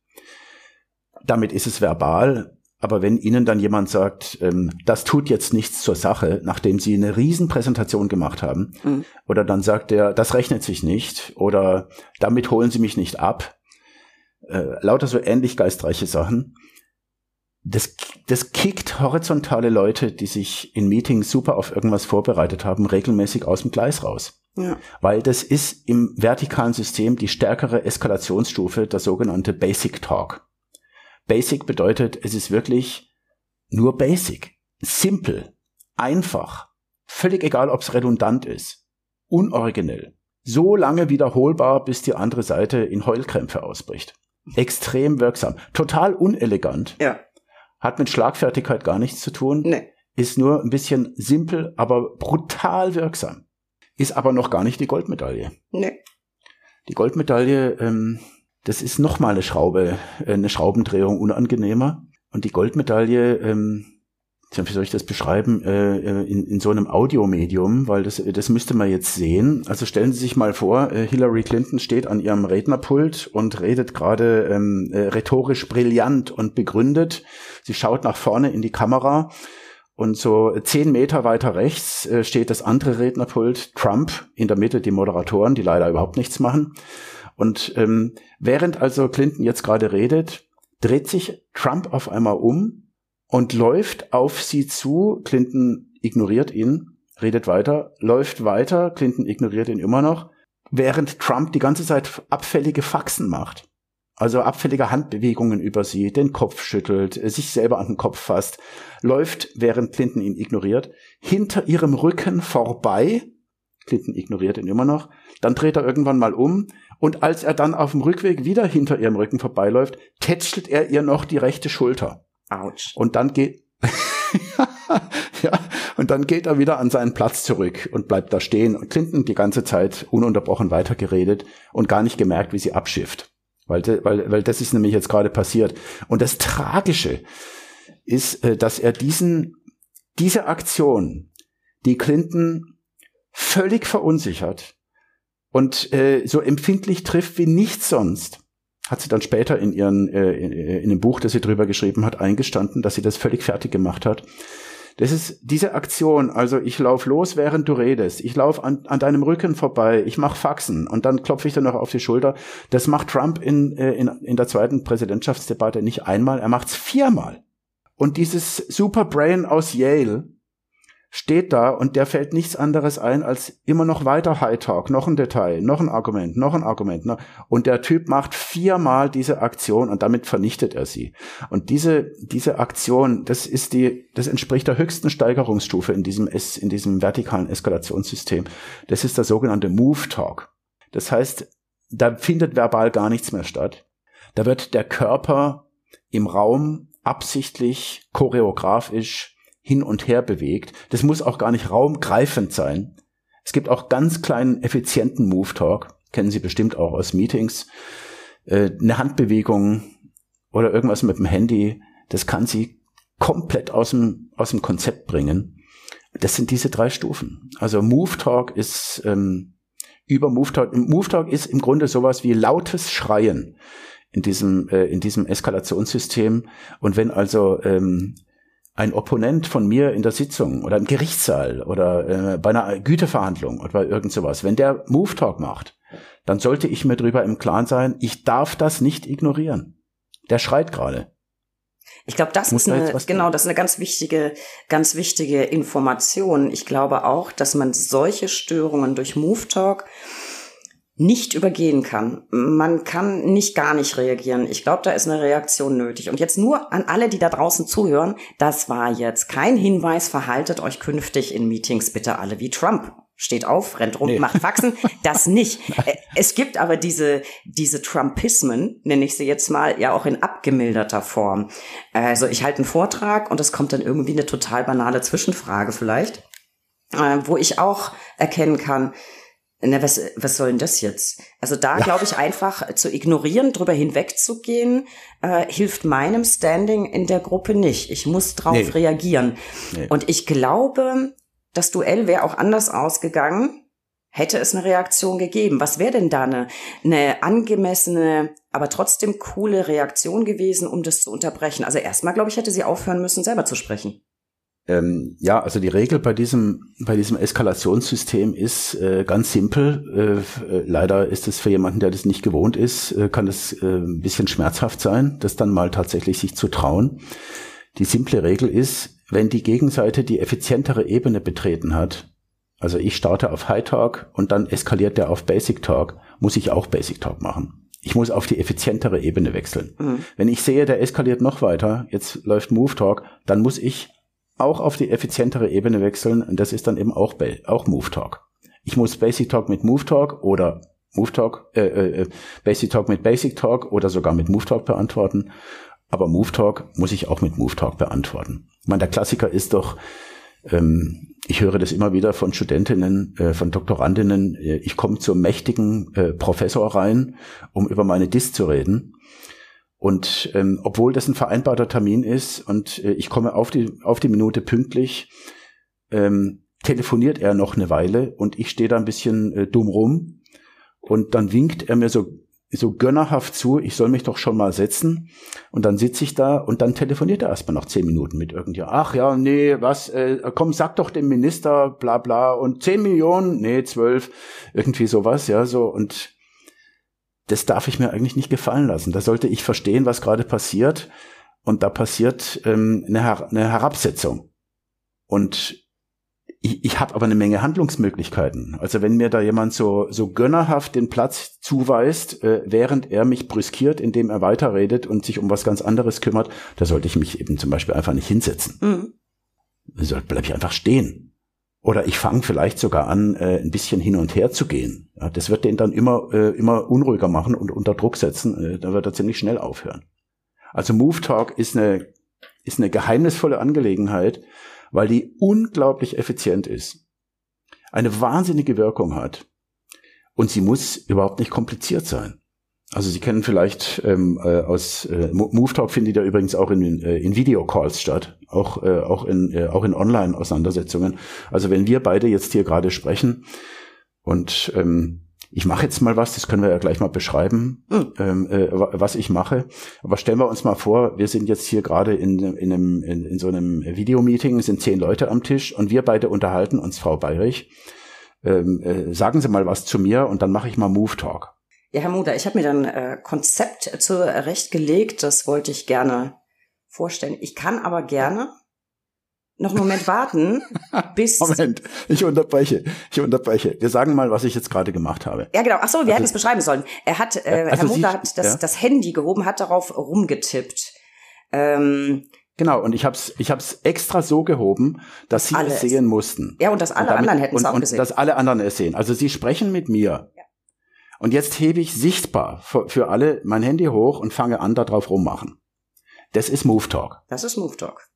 damit ist es verbal. Aber wenn Ihnen dann jemand sagt, ähm, das tut jetzt nichts zur Sache, nachdem Sie eine Riesenpräsentation gemacht haben, mhm. oder dann sagt er, das rechnet sich nicht, oder damit holen Sie mich nicht ab, äh, lauter so ähnlich geistreiche Sachen, das, das kickt horizontale Leute, die sich in Meetings super auf irgendwas vorbereitet haben, regelmäßig aus dem Gleis raus. Ja. Weil das ist im vertikalen System die stärkere Eskalationsstufe, der sogenannte Basic Talk. Basic bedeutet, es ist wirklich nur Basic, simpel, einfach, völlig egal, ob es redundant ist, unoriginell, so lange wiederholbar, bis die andere Seite in Heulkrämpfe ausbricht. Extrem wirksam, total unelegant. Ja. Hat mit Schlagfertigkeit gar nichts zu tun. Nee. Ist nur ein bisschen simpel, aber brutal wirksam. Ist aber noch gar nicht die Goldmedaille. Nee. Die Goldmedaille, ähm, das ist noch mal eine Schraube, äh, eine Schraubendrehung unangenehmer. Und die Goldmedaille, ähm, wie soll ich das beschreiben, äh, äh, in, in so einem Audiomedium, weil das, das müsste man jetzt sehen. Also stellen Sie sich mal vor, äh, Hillary Clinton steht an ihrem Rednerpult und redet gerade ähm, äh, rhetorisch brillant und begründet. Sie schaut nach vorne in die Kamera und so zehn Meter weiter rechts äh, steht das andere Rednerpult, Trump, in der Mitte die Moderatoren, die leider überhaupt nichts machen. Und ähm, während also Clinton jetzt gerade redet, dreht sich Trump auf einmal um und läuft auf sie zu. Clinton ignoriert ihn, redet weiter, läuft weiter. Clinton ignoriert ihn immer noch, während Trump die ganze Zeit abfällige Faxen macht. Also abfällige Handbewegungen über sie, den Kopf schüttelt, sich selber an den Kopf fasst, läuft, während Clinton ihn ignoriert, hinter ihrem Rücken vorbei. Clinton ignoriert ihn immer noch. Dann dreht er irgendwann mal um und als er dann auf dem Rückweg wieder hinter ihrem Rücken vorbeiläuft, tätschelt er ihr noch die rechte Schulter. Autsch. Und dann geht, [laughs] ja, und dann geht er wieder an seinen Platz zurück und bleibt da stehen und Clinton die ganze Zeit ununterbrochen weitergeredet und gar nicht gemerkt, wie sie abschifft. Weil, weil, weil das ist nämlich jetzt gerade passiert. Und das Tragische ist, äh, dass er diesen, diese Aktion, die Clinton völlig verunsichert und äh, so empfindlich trifft wie nichts sonst, hat sie dann später in ihren äh, in, äh, in dem Buch, das sie drüber geschrieben hat, eingestanden, dass sie das völlig fertig gemacht hat. Das ist diese Aktion, also ich lauf los, während du redest, ich lauf an, an deinem Rücken vorbei, ich mach Faxen und dann klopfe ich dir noch auf die Schulter. Das macht Trump in, äh, in, in der zweiten Präsidentschaftsdebatte nicht einmal, er macht's viermal. Und dieses Superbrain aus Yale, steht da und der fällt nichts anderes ein als immer noch weiter High Talk, noch ein Detail, noch ein Argument, noch ein Argument. Ne? Und der Typ macht viermal diese Aktion und damit vernichtet er sie. Und diese, diese Aktion, das ist die, das entspricht der höchsten Steigerungsstufe in diesem, es, in diesem vertikalen Eskalationssystem. Das ist der sogenannte Move Talk. Das heißt, da findet verbal gar nichts mehr statt. Da wird der Körper im Raum absichtlich, choreografisch hin und her bewegt. Das muss auch gar nicht raumgreifend sein. Es gibt auch ganz kleinen, effizienten Move Talk, kennen Sie bestimmt auch aus Meetings. Äh, eine Handbewegung oder irgendwas mit dem Handy, das kann Sie komplett aus dem, aus dem Konzept bringen. Das sind diese drei Stufen. Also Move Talk ist ähm, über Move Talk. Move Talk ist im Grunde sowas wie lautes Schreien in diesem äh, in diesem Eskalationssystem. Und wenn also ähm, ein Opponent von mir in der Sitzung oder im Gerichtssaal oder äh, bei einer Güteverhandlung oder bei irgend sowas, wenn der Move Talk macht, dann sollte ich mir darüber im Klaren sein, ich darf das nicht ignorieren. Der schreit gerade. Ich glaube, das Muss ist eine, da genau, das ist eine ganz wichtige, ganz wichtige Information. Ich glaube auch, dass man solche Störungen durch Move Talk nicht übergehen kann. Man kann nicht gar nicht reagieren. Ich glaube, da ist eine Reaktion nötig. Und jetzt nur an alle, die da draußen zuhören, das war jetzt kein Hinweis, verhaltet euch künftig in Meetings bitte alle wie Trump. Steht auf, rennt rum, nee. macht Faxen. [laughs] Das nicht. Es gibt aber diese, diese Trumpismen, nenne ich sie jetzt mal, ja auch in abgemilderter Form. Also ich halte einen Vortrag und es kommt dann irgendwie eine total banale Zwischenfrage vielleicht, äh, wo ich auch erkennen kann, na, was, was soll denn das jetzt? Also da ja. glaube ich einfach zu ignorieren, drüber hinwegzugehen, äh, hilft meinem Standing in der Gruppe nicht. Ich muss drauf nee. reagieren. Nee. Und ich glaube, das Duell wäre auch anders ausgegangen, hätte es eine Reaktion gegeben. Was wäre denn da eine, eine angemessene, aber trotzdem coole Reaktion gewesen, um das zu unterbrechen? Also erstmal, glaube ich, hätte sie aufhören müssen, selber zu sprechen. Ähm, ja, also die Regel bei diesem bei diesem Eskalationssystem ist äh, ganz simpel. Äh, äh, leider ist es für jemanden, der das nicht gewohnt ist, äh, kann es äh, ein bisschen schmerzhaft sein, das dann mal tatsächlich sich zu trauen. Die simple Regel ist, wenn die Gegenseite die effizientere Ebene betreten hat, also ich starte auf High Talk und dann eskaliert der auf Basic Talk, muss ich auch Basic Talk machen. Ich muss auf die effizientere Ebene wechseln. Mhm. Wenn ich sehe, der eskaliert noch weiter, jetzt läuft Move Talk, dann muss ich auch auf die effizientere Ebene wechseln und das ist dann eben auch, auch Move Talk. Ich muss Basic Talk mit Move Talk oder Move Talk, äh, äh, äh, Basic Talk mit Basic Talk oder sogar mit Move Talk beantworten. Aber Move Talk muss ich auch mit Move Talk beantworten. Ich meine, der Klassiker ist doch, ähm, ich höre das immer wieder von Studentinnen, äh, von Doktorandinnen, äh, ich komme zum mächtigen äh, Professor rein, um über meine Dis zu reden. Und ähm, obwohl das ein vereinbarter Termin ist und äh, ich komme auf die, auf die Minute pünktlich, ähm, telefoniert er noch eine Weile und ich stehe da ein bisschen äh, dumm rum und dann winkt er mir so so gönnerhaft zu, ich soll mich doch schon mal setzen. Und dann sitze ich da und dann telefoniert er erstmal noch zehn Minuten mit irgendjemand. Ach ja, nee, was, äh, komm, sag doch dem Minister, bla bla. Und zehn Millionen, nee, zwölf, irgendwie sowas, ja, so. Und das darf ich mir eigentlich nicht gefallen lassen. Da sollte ich verstehen, was gerade passiert. Und da passiert ähm, eine, Her eine Herabsetzung. Und ich, ich habe aber eine Menge Handlungsmöglichkeiten. Also wenn mir da jemand so, so gönnerhaft den Platz zuweist, äh, während er mich brüskiert, indem er weiterredet und sich um was ganz anderes kümmert, da sollte ich mich eben zum Beispiel einfach nicht hinsetzen. Mhm. Da bleib ich einfach stehen. Oder ich fange vielleicht sogar an, äh, ein bisschen hin und her zu gehen. Ja, das wird den dann immer, äh, immer unruhiger machen und unter Druck setzen. Äh, da wird er ziemlich schnell aufhören. Also Move Talk ist eine, ist eine geheimnisvolle Angelegenheit weil die unglaublich effizient ist, eine wahnsinnige Wirkung hat und sie muss überhaupt nicht kompliziert sein. Also Sie kennen vielleicht ähm, äh, aus äh, MoveTalk findet ja übrigens auch in, äh, in Videocalls statt, auch äh, auch in äh, auch in Online-Auseinandersetzungen. Also wenn wir beide jetzt hier gerade sprechen und ähm, ich mache jetzt mal was, das können wir ja gleich mal beschreiben, mhm. ähm, äh, was ich mache. Aber stellen wir uns mal vor, wir sind jetzt hier gerade in, in, einem, in, in so einem Videomeeting, sind zehn Leute am Tisch und wir beide unterhalten uns, Frau Bayrich. Ähm, äh, sagen Sie mal was zu mir und dann mache ich mal Move Talk. Ja, Herr Muda, ich habe mir dann äh, Konzept zurechtgelegt, das wollte ich gerne vorstellen. Ich kann aber gerne noch einen Moment warten, [laughs] bis. Moment, ich unterbreche. Ich unterbreche. Wir sagen mal, was ich jetzt gerade gemacht habe. Ja, genau. Ach so, wir also, hätten es beschreiben sollen. Er hat, äh, also Herr Mutter hat das, ja? das Handy gehoben, hat darauf rumgetippt. Ähm, Genau, und ich habe es ich hab's extra so gehoben, dass Sie es sehen mussten. Ja, und dass alle und damit, anderen hätten es auch und gesehen. dass alle anderen es sehen. Also Sie sprechen mit mir. Ja. Und jetzt hebe ich sichtbar für, alle mein Handy hoch und fange an, da drauf rummachen. Das ist Move Talk. Das ist Move Talk.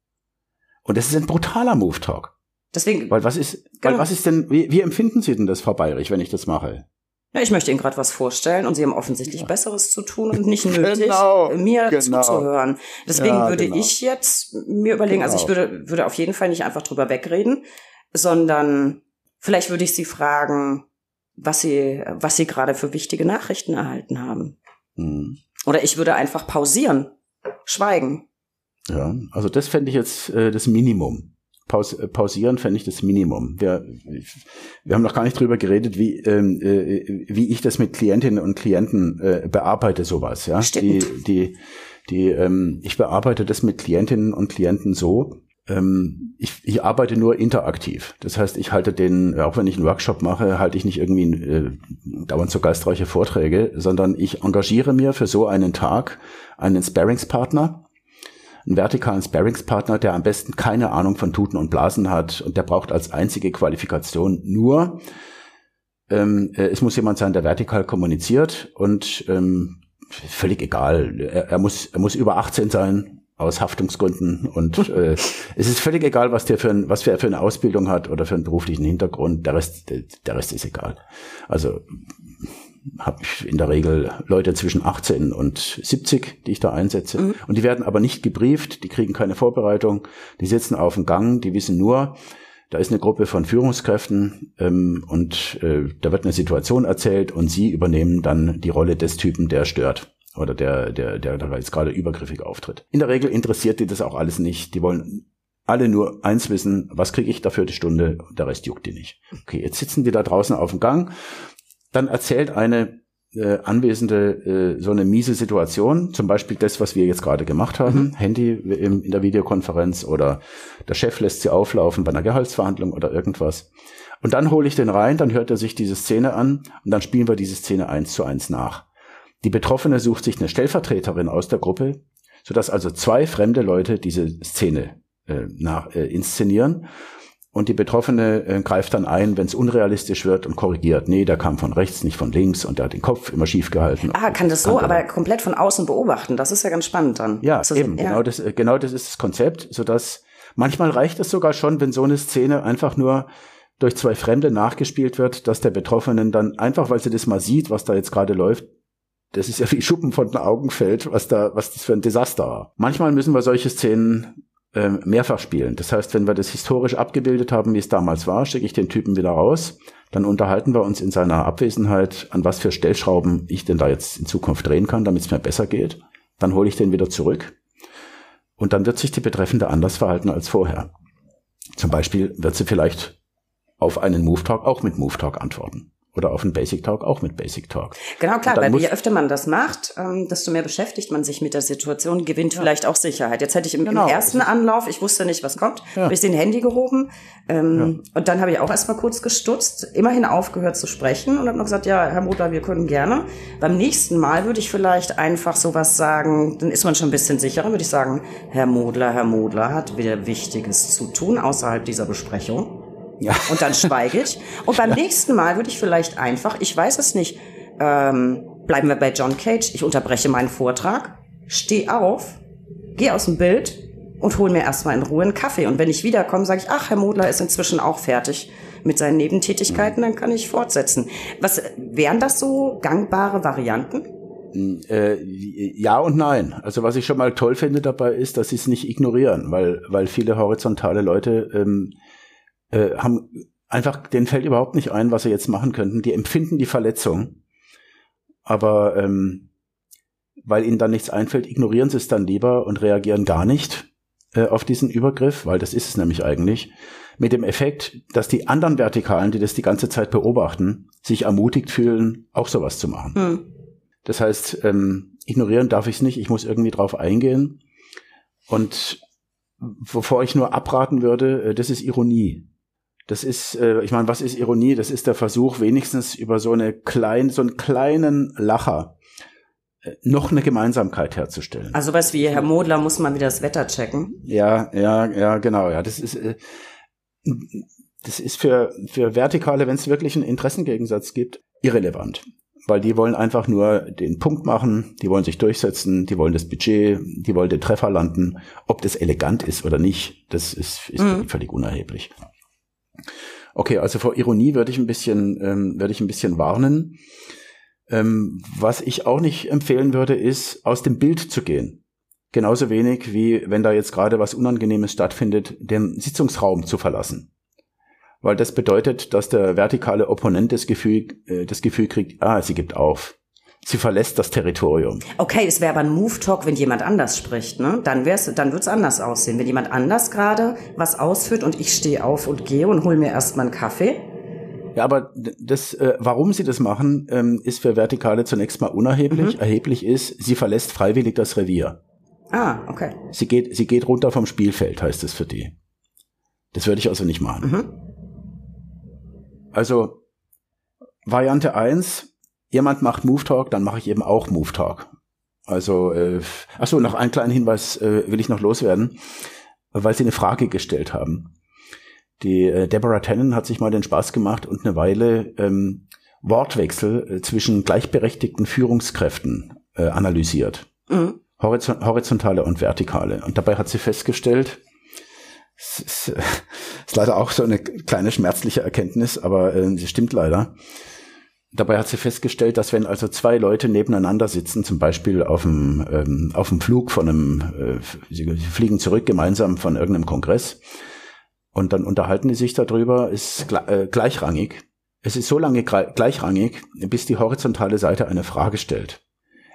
Und das ist ein brutaler Move Talk. Deswegen. Weil was ist, genau. weil was ist denn, wie, wie empfinden Sie denn das, Frau Bayrich, wenn ich das mache? Ja, ich möchte Ihnen gerade was vorstellen und Sie haben offensichtlich Besseres zu tun und nicht [laughs] nötig, genau, mir genau. zuzuhören. Deswegen ja, würde genau. ich jetzt mir überlegen, also ich genau. würde, würde auf jeden Fall nicht einfach drüber wegreden, sondern vielleicht würde ich Sie fragen, was Sie, was Sie gerade für wichtige Nachrichten erhalten haben. Mhm. Oder ich würde einfach pausieren, schweigen. Ja, also das fände ich jetzt äh, das Minimum. Paus äh, pausieren fände ich das Minimum. Wir, wir haben noch gar nicht drüber geredet, wie, ähm, äh, wie ich das mit Klientinnen und Klienten äh, bearbeite, sowas. Ja, Stimmt. die, die, die, ähm, ich bearbeite das mit Klientinnen und Klienten so. Ähm, ich, ich arbeite nur interaktiv. Das heißt, ich halte den, auch wenn ich einen Workshop mache, halte ich nicht irgendwie äh, dauernd so geistreiche Vorträge, sondern ich engagiere mir für so einen Tag einen Sparringspartner einen vertikalen Sparringspartner, der am besten keine Ahnung von Tuten und Blasen hat. Und der braucht als einzige Qualifikation nur, ähm, äh, es muss jemand sein, der vertikal kommuniziert und ähm, völlig egal, er, er, muss, er muss über 18 sein, aus Haftungsgründen und äh, es ist völlig egal, was der für ein, was er für eine Ausbildung hat oder für einen beruflichen Hintergrund. Der Rest, der Rest ist egal. Also habe ich in der Regel Leute zwischen 18 und 70, die ich da einsetze. Mhm. Und die werden aber nicht gebrieft, die kriegen keine Vorbereitung, die sitzen auf dem Gang, die wissen nur, da ist eine Gruppe von Führungskräften ähm, und äh, da wird eine Situation erzählt und sie übernehmen dann die Rolle des Typen, der stört oder der, der, der da jetzt gerade übergriffig auftritt. In der Regel interessiert die das auch alles nicht. Die wollen alle nur eins wissen, was kriege ich dafür die Stunde, der Rest juckt die nicht. Okay, jetzt sitzen die da draußen auf dem Gang dann erzählt eine äh, Anwesende äh, so eine miese Situation, zum Beispiel das, was wir jetzt gerade gemacht haben, mhm. Handy im, in der Videokonferenz oder der Chef lässt sie auflaufen bei einer Gehaltsverhandlung oder irgendwas. Und dann hole ich den rein, dann hört er sich diese Szene an und dann spielen wir diese Szene eins zu eins nach. Die Betroffene sucht sich eine Stellvertreterin aus der Gruppe, sodass also zwei fremde Leute diese Szene äh, nach, äh, inszenieren. Und die Betroffene äh, greift dann ein, wenn es unrealistisch wird und korrigiert. Nee, der kam von rechts, nicht von links und der hat den Kopf immer schief gehalten. Ah, kann das so, aber komplett von außen beobachten. Das ist ja ganz spannend dann. Ja, eben. Ja. Genau, das, äh, genau das ist das Konzept, sodass manchmal reicht es sogar schon, wenn so eine Szene einfach nur durch zwei Fremde nachgespielt wird, dass der Betroffenen dann einfach, weil sie das mal sieht, was da jetzt gerade läuft, das ist ja wie Schuppen von den Augen fällt, was da, was das für ein Desaster war. Manchmal müssen wir solche Szenen äh, mehrfach spielen. Das heißt, wenn wir das historisch abgebildet haben, wie es damals war, schicke ich den Typen wieder raus. Dann unterhalten wir uns in seiner Abwesenheit, an was für Stellschrauben ich denn da jetzt in Zukunft drehen kann, damit es mir besser geht. Dann hole ich den wieder zurück. Und dann wird sich die Betreffende anders verhalten als vorher. Zum Beispiel wird sie vielleicht auf einen Move Talk auch mit Move Talk antworten. Oder auf einen Basic Talk auch mit Basic Talk. Genau, klar, weil je öfter man das macht, ähm, desto mehr beschäftigt man sich mit der Situation, gewinnt ja. vielleicht auch Sicherheit. Jetzt hätte ich im, genau. im ersten Anlauf, ich wusste nicht, was kommt, ja. habe ich den Handy gehoben ähm, ja. und dann habe ich auch erstmal kurz gestutzt, immerhin aufgehört zu sprechen und habe noch gesagt, ja, Herr Modler, wir können gerne. Beim nächsten Mal würde ich vielleicht einfach sowas sagen, dann ist man schon ein bisschen sicherer, würde ich sagen, Herr Modler, Herr Modler hat wieder Wichtiges zu tun außerhalb dieser Besprechung. Ja. Und dann schweige ich. Und beim ja. nächsten Mal würde ich vielleicht einfach, ich weiß es nicht, ähm, bleiben wir bei John Cage, ich unterbreche meinen Vortrag, stehe auf, gehe aus dem Bild und hole mir erstmal in Ruhe einen Kaffee. Und wenn ich wiederkomme, sage ich, ach, Herr Modler ist inzwischen auch fertig mit seinen Nebentätigkeiten, dann kann ich fortsetzen. Was wären das so gangbare Varianten? Hm, äh, ja und nein. Also was ich schon mal toll finde dabei ist, dass sie es nicht ignorieren, weil, weil viele horizontale Leute ähm, äh, haben einfach, denen fällt überhaupt nicht ein, was sie jetzt machen könnten. Die empfinden die Verletzung, aber ähm, weil ihnen dann nichts einfällt, ignorieren sie es dann lieber und reagieren gar nicht äh, auf diesen Übergriff, weil das ist es nämlich eigentlich, mit dem Effekt, dass die anderen Vertikalen, die das die ganze Zeit beobachten, sich ermutigt fühlen, auch sowas zu machen. Hm. Das heißt, ähm, ignorieren darf ich es nicht, ich muss irgendwie drauf eingehen. Und wovor ich nur abraten würde, äh, das ist Ironie. Das ist, äh, ich meine, was ist Ironie? Das ist der Versuch, wenigstens über so eine klein, so einen kleinen Lacher äh, noch eine Gemeinsamkeit herzustellen. Also was wie Herr Modler muss mal wieder das Wetter checken. Ja, ja, ja, genau. Ja, das ist, äh, das ist für für Vertikale, wenn es wirklich einen Interessengegensatz gibt, irrelevant, weil die wollen einfach nur den Punkt machen, die wollen sich durchsetzen, die wollen das Budget, die wollen den Treffer landen. Ob das elegant ist oder nicht, das ist, ist mhm. völlig unerheblich. Okay, also vor Ironie würde ich ein bisschen, ähm, würde ich ein bisschen warnen. Ähm, was ich auch nicht empfehlen würde, ist, aus dem Bild zu gehen. Genauso wenig wie, wenn da jetzt gerade was Unangenehmes stattfindet, den Sitzungsraum zu verlassen. Weil das bedeutet, dass der vertikale Opponent das Gefühl, äh, das Gefühl kriegt, ah, sie gibt auf sie verlässt das Territorium. Okay, es wäre aber ein Move-Talk, wenn jemand anders spricht, ne? Dann wär's, dann wird's anders aussehen. Wenn jemand anders gerade was ausführt und ich stehe auf und gehe und hol mir erstmal einen Kaffee. Ja, aber das, äh, warum sie das machen, ähm, ist für Vertikale zunächst mal unerheblich. Mhm. Erheblich ist, sie verlässt freiwillig das Revier. Ah, okay. Sie geht, sie geht runter vom Spielfeld, heißt es für die. Das würde ich also nicht machen. Mhm. Also, Variante eins jemand macht Move Talk, dann mache ich eben auch Move Talk. Also, äh, ach so, noch einen kleinen Hinweis äh, will ich noch loswerden, weil Sie eine Frage gestellt haben. Die äh, Deborah Tannen hat sich mal den Spaß gemacht und eine Weile ähm, Wortwechsel äh, zwischen gleichberechtigten Führungskräften äh, analysiert. Mhm. Horizont horizontale und vertikale. Und dabei hat sie festgestellt, es ist, [laughs] äh, ist leider auch so eine kleine schmerzliche Erkenntnis, aber äh, sie stimmt leider Dabei hat sie festgestellt, dass wenn also zwei Leute nebeneinander sitzen, zum Beispiel auf dem, ähm, auf dem Flug von einem, äh, sie fliegen zurück gemeinsam von irgendeinem Kongress und dann unterhalten die sich darüber, ist äh, gleichrangig. Es ist so lange gleichrangig, bis die horizontale Seite eine Frage stellt.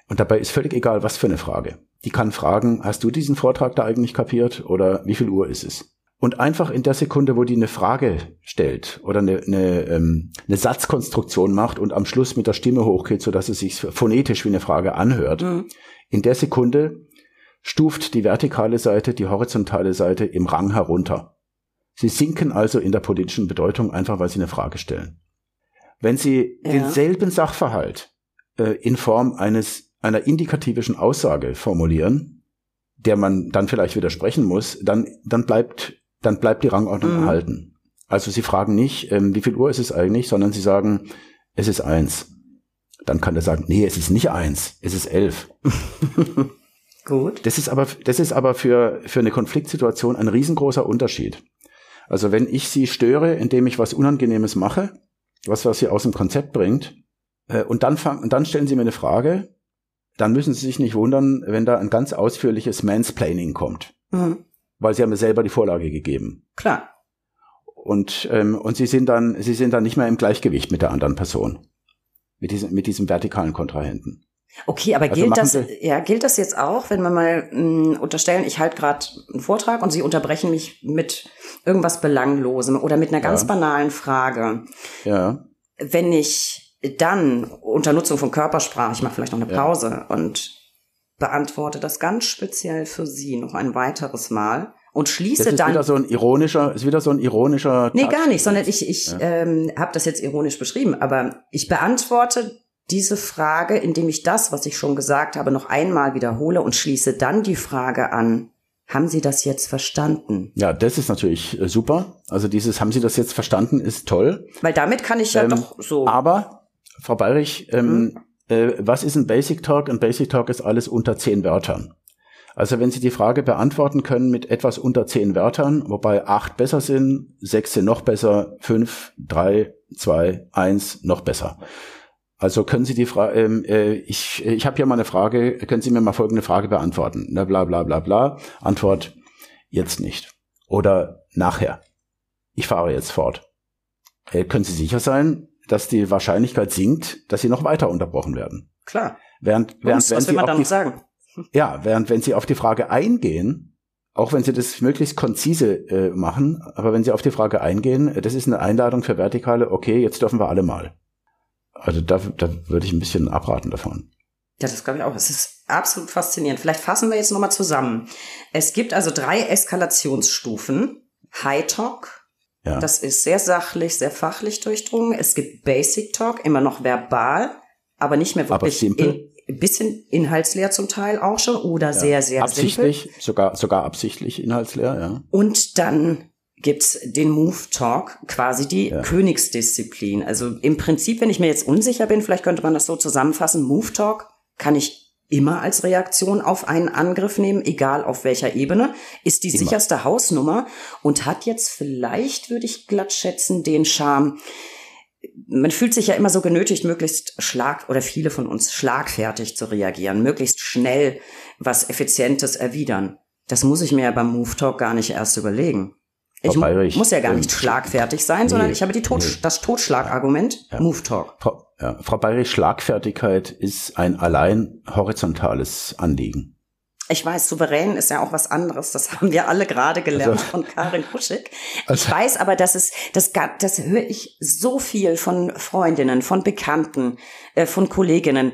Und dabei ist völlig egal, was für eine Frage. Die kann fragen, hast du diesen Vortrag da eigentlich kapiert oder wie viel Uhr ist es? Und einfach in der Sekunde, wo die eine Frage stellt oder eine, eine, ähm, eine Satzkonstruktion macht und am Schluss mit der Stimme hochgeht, so dass es sich phonetisch wie eine Frage anhört, mhm. in der Sekunde stuft die vertikale Seite die horizontale Seite im Rang herunter. Sie sinken also in der politischen Bedeutung einfach, weil sie eine Frage stellen. Wenn Sie ja. denselben Sachverhalt äh, in Form eines einer indikativischen Aussage formulieren, der man dann vielleicht widersprechen muss, dann dann bleibt dann bleibt die Rangordnung mhm. erhalten. Also Sie fragen nicht, ähm, wie viel Uhr ist es eigentlich, sondern Sie sagen, es ist eins. Dann kann er sagen, nee, es ist nicht eins, es ist elf. [laughs] Gut. Das ist aber, das ist aber für, für eine Konfliktsituation ein riesengroßer Unterschied. Also wenn ich Sie störe, indem ich was Unangenehmes mache, was, was Sie aus dem Konzept bringt, äh, und dann fangen, und dann stellen Sie mir eine Frage, dann müssen Sie sich nicht wundern, wenn da ein ganz ausführliches Mansplaining kommt. Mhm weil sie haben mir selber die Vorlage gegeben. Klar. Und, ähm, und sie sind dann, sie sind dann nicht mehr im Gleichgewicht mit der anderen Person. Mit diesem, mit diesem vertikalen Kontrahenten. Okay, aber also gilt das, ja, gilt das jetzt auch, wenn wir mal mh, hm, unterstellen, ich halte gerade einen Vortrag und Sie unterbrechen mich mit irgendwas Belanglosem oder mit einer ganz ja. banalen Frage. Ja. Wenn ich dann unter Nutzung von Körpersprache, ich mache vielleicht noch eine Pause ja. und beantworte das ganz speziell für Sie noch ein weiteres Mal und schließe das ist dann. Wieder so ein ironischer, ist wieder so ein ironischer. Nee, gar nicht, sondern ich, ich ja. ähm, habe das jetzt ironisch beschrieben, aber ich beantworte diese Frage, indem ich das, was ich schon gesagt habe, noch einmal wiederhole und schließe dann die Frage an. Haben Sie das jetzt verstanden? Ja, das ist natürlich äh, super. Also dieses haben Sie das jetzt verstanden ist toll. Weil damit kann ich ja ähm, doch so. Aber Frau Bayrich, ähm, hm? Äh, was ist ein Basic Talk? Ein Basic Talk ist alles unter zehn Wörtern. Also wenn Sie die Frage beantworten können mit etwas unter zehn Wörtern, wobei acht besser sind, sechs sind noch besser, fünf, drei, zwei, eins noch besser. Also können Sie die Frage, ähm, äh, ich, ich habe hier mal eine Frage, können Sie mir mal folgende Frage beantworten? Na, bla bla bla bla. Antwort jetzt nicht. Oder nachher. Ich fahre jetzt fort. Äh, können Sie sicher sein, dass die Wahrscheinlichkeit sinkt, dass sie noch weiter unterbrochen werden. Klar. Während, während, Uns, was will man da noch sagen? Ja, während wenn sie auf die Frage eingehen, auch wenn sie das möglichst konzise äh, machen, aber wenn sie auf die Frage eingehen, das ist eine Einladung für Vertikale, okay, jetzt dürfen wir alle mal. Also da, da würde ich ein bisschen abraten davon. Ja, das glaube ich auch. Es ist absolut faszinierend. Vielleicht fassen wir jetzt nochmal zusammen. Es gibt also drei Eskalationsstufen. High Talk, ja. Das ist sehr sachlich, sehr fachlich durchdrungen. Es gibt Basic Talk, immer noch verbal, aber nicht mehr wirklich in, ein bisschen inhaltsleer zum Teil auch schon oder ja. sehr, sehr absichtlich, simpel. sogar sogar absichtlich inhaltsleer, ja. Und dann gibt's den Move Talk, quasi die ja. Königsdisziplin. Also im Prinzip, wenn ich mir jetzt unsicher bin, vielleicht könnte man das so zusammenfassen, Move Talk kann ich immer als Reaktion auf einen Angriff nehmen, egal auf welcher Ebene, ist die immer. sicherste Hausnummer und hat jetzt vielleicht, würde ich glatt schätzen, den Charme. Man fühlt sich ja immer so genötigt, möglichst schlag oder viele von uns schlagfertig zu reagieren, möglichst schnell was Effizientes erwidern. Das muss ich mir ja beim Move Talk gar nicht erst überlegen. Ich muss ja gar nicht schlagfertig sein, nee, sondern ich habe die Tot nee. das Totschlagargument ja. Move Talk. Frau, ja, Frau Bayerich, Schlagfertigkeit ist ein allein horizontales Anliegen. Ich weiß, souverän ist ja auch was anderes. Das haben wir alle gerade gelernt also, von Karin Kuschig. Also, ich weiß aber, dass es, das, das höre ich so viel von Freundinnen, von Bekannten, äh, von Kolleginnen.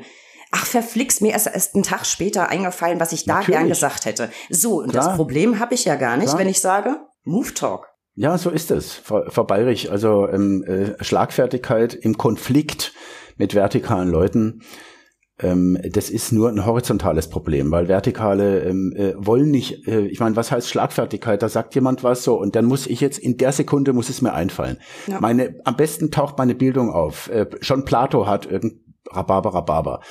Ach, verflixt, mir erst, erst einen Tag später eingefallen, was ich da gern gesagt hätte. So, und Klar. das Problem habe ich ja gar nicht, Klar. wenn ich sage, Move Talk. Ja, so ist es, Frau, Frau Bayrich. Also ähm, äh, Schlagfertigkeit im Konflikt mit vertikalen Leuten, ähm, das ist nur ein horizontales Problem, weil Vertikale ähm, äh, wollen nicht, äh, ich meine, was heißt Schlagfertigkeit? Da sagt jemand was so und dann muss ich jetzt in der Sekunde muss es mir einfallen. Ja. Meine, am besten taucht meine Bildung auf. Äh, schon Plato hat irgend Rhabarber, Rhabarber.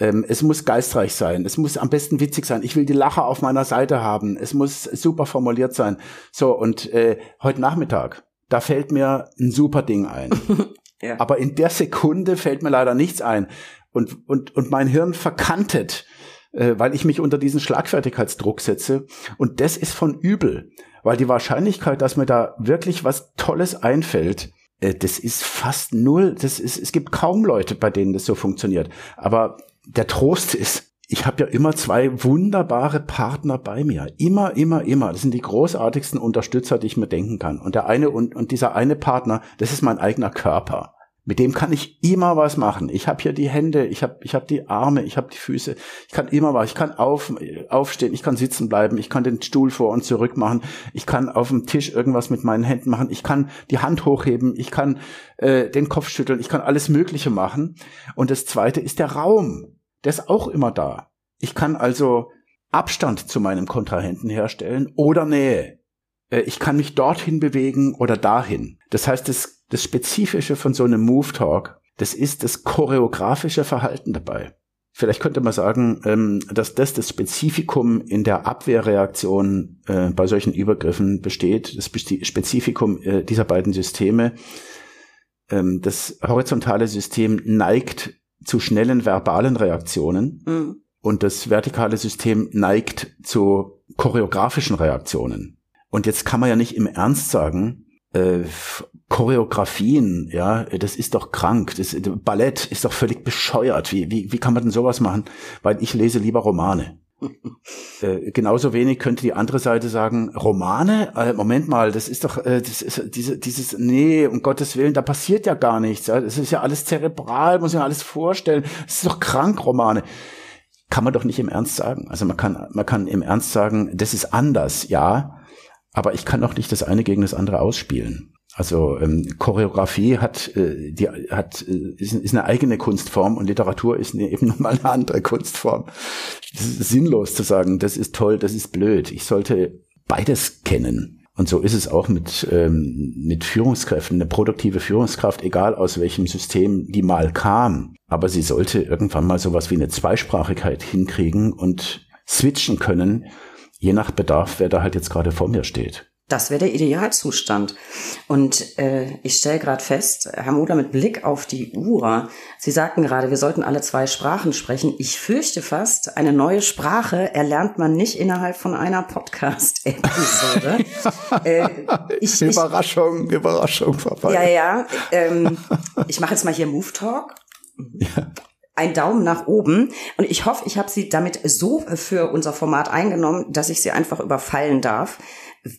Ähm, es muss geistreich sein. Es muss am besten witzig sein. Ich will die Lacher auf meiner Seite haben. Es muss super formuliert sein. So, und äh, heute Nachmittag, da fällt mir ein super Ding ein. [laughs] ja. Aber in der Sekunde fällt mir leider nichts ein. Und, und, und mein Hirn verkantet, äh, weil ich mich unter diesen Schlagfertigkeitsdruck setze. Und das ist von übel. Weil die Wahrscheinlichkeit, dass mir da wirklich was Tolles einfällt, äh, das ist fast null. Das ist, es gibt kaum Leute, bei denen das so funktioniert. Aber der Trost ist, ich habe ja immer zwei wunderbare Partner bei mir. Immer, immer, immer. Das sind die großartigsten Unterstützer, die ich mir denken kann. Und der eine und, und dieser eine Partner, das ist mein eigener Körper. Mit dem kann ich immer was machen. Ich habe hier die Hände, ich habe ich hab die Arme, ich habe die Füße. Ich kann immer was. Ich kann auf, aufstehen, ich kann sitzen bleiben, ich kann den Stuhl vor und zurück machen. Ich kann auf dem Tisch irgendwas mit meinen Händen machen. Ich kann die Hand hochheben, ich kann äh, den Kopf schütteln, ich kann alles Mögliche machen. Und das Zweite ist der Raum der ist auch immer da. Ich kann also Abstand zu meinem Kontrahenten herstellen oder Nähe. Äh, ich kann mich dorthin bewegen oder dahin. Das heißt, das, das Spezifische von so einem Move Talk, das ist das choreografische Verhalten dabei. Vielleicht könnte man sagen, ähm, dass das das Spezifikum in der Abwehrreaktion äh, bei solchen Übergriffen besteht, das Spezifikum äh, dieser beiden Systeme. Ähm, das horizontale System neigt zu schnellen verbalen Reaktionen mhm. und das vertikale System neigt zu choreografischen Reaktionen. Und jetzt kann man ja nicht im Ernst sagen, äh, Choreografien, ja, das ist doch krank. Das, Ballett ist doch völlig bescheuert. Wie, wie, wie kann man denn sowas machen? Weil ich lese lieber Romane. [laughs] äh, genauso wenig könnte die andere Seite sagen, Romane? Äh, Moment mal, das ist doch, äh, das ist diese, dieses, nee, um Gottes Willen, da passiert ja gar nichts. Ja? Das ist ja alles zerebral, muss ja alles vorstellen. Das ist doch krank, Romane. Kann man doch nicht im Ernst sagen. Also man kann, man kann im Ernst sagen, das ist anders, ja, aber ich kann doch nicht das eine gegen das andere ausspielen. Also ähm, Choreografie hat, äh, die, hat äh, ist, ist eine eigene Kunstform und Literatur ist eine, [laughs] eben nochmal eine andere Kunstform. Es ist sinnlos zu sagen, das ist toll, das ist blöd. Ich sollte beides kennen. Und so ist es auch mit, ähm, mit Führungskräften. Eine produktive Führungskraft, egal aus welchem System die mal kam, aber sie sollte irgendwann mal sowas wie eine Zweisprachigkeit hinkriegen und switchen können, je nach Bedarf, wer da halt jetzt gerade vor mir steht. Das wäre der Idealzustand. Und äh, ich stelle gerade fest, Herr Muder, mit Blick auf die Uhr, Sie sagten gerade, wir sollten alle zwei Sprachen sprechen. Ich fürchte fast, eine neue Sprache erlernt man nicht innerhalb von einer Podcast-Episode. [laughs] äh, ich, Überraschung, ich, Überraschung vorbei. Ja, ja. Ähm, ich mache jetzt mal hier Move Talk. Ja ein Daumen nach oben. Und ich hoffe, ich habe Sie damit so für unser Format eingenommen, dass ich Sie einfach überfallen darf.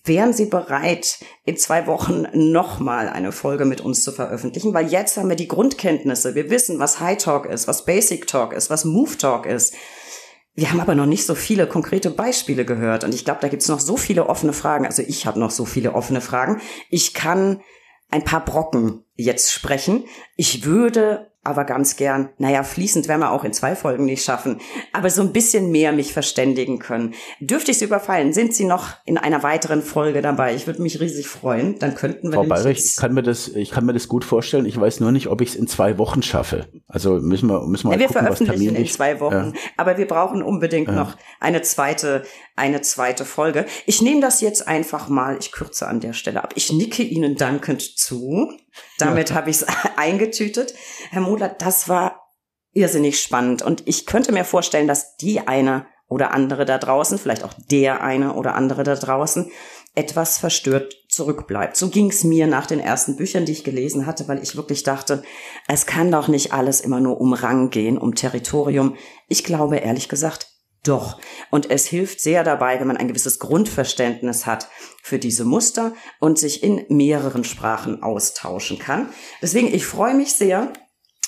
Wären Sie bereit, in zwei Wochen nochmal eine Folge mit uns zu veröffentlichen? Weil jetzt haben wir die Grundkenntnisse. Wir wissen, was High Talk ist, was Basic Talk ist, was Move Talk ist. Wir haben aber noch nicht so viele konkrete Beispiele gehört. Und ich glaube, da gibt es noch so viele offene Fragen. Also ich habe noch so viele offene Fragen. Ich kann ein paar Brocken jetzt sprechen. Ich würde aber ganz gern, naja, fließend werden wir auch in zwei Folgen nicht schaffen, aber so ein bisschen mehr mich verständigen können. Dürfte ich Sie überfallen? Sind Sie noch in einer weiteren Folge dabei? Ich würde mich riesig freuen. Dann könnten wir Frau Bayrich, ich kann mir das, ich kann mir das gut vorstellen. Ich weiß nur nicht, ob ich es in zwei Wochen schaffe. Also müssen wir, müssen wir ja, wir gucken, veröffentlichen in zwei Wochen. Ja. Aber wir brauchen unbedingt ja. noch eine zweite, eine zweite Folge. Ich nehme das jetzt einfach mal, ich kürze an der Stelle ab. Ich nicke Ihnen dankend zu. Damit ja. habe ich es [laughs] eingetütet. Herr Modler, das war irrsinnig spannend. Und ich könnte mir vorstellen, dass die eine oder andere da draußen, vielleicht auch der eine oder andere da draußen, etwas verstört zurückbleibt. So ging es mir nach den ersten Büchern, die ich gelesen hatte, weil ich wirklich dachte, es kann doch nicht alles immer nur um Rang gehen, um Territorium. Ich glaube ehrlich gesagt, doch. Und es hilft sehr dabei, wenn man ein gewisses Grundverständnis hat für diese Muster und sich in mehreren Sprachen austauschen kann. Deswegen, ich freue mich sehr,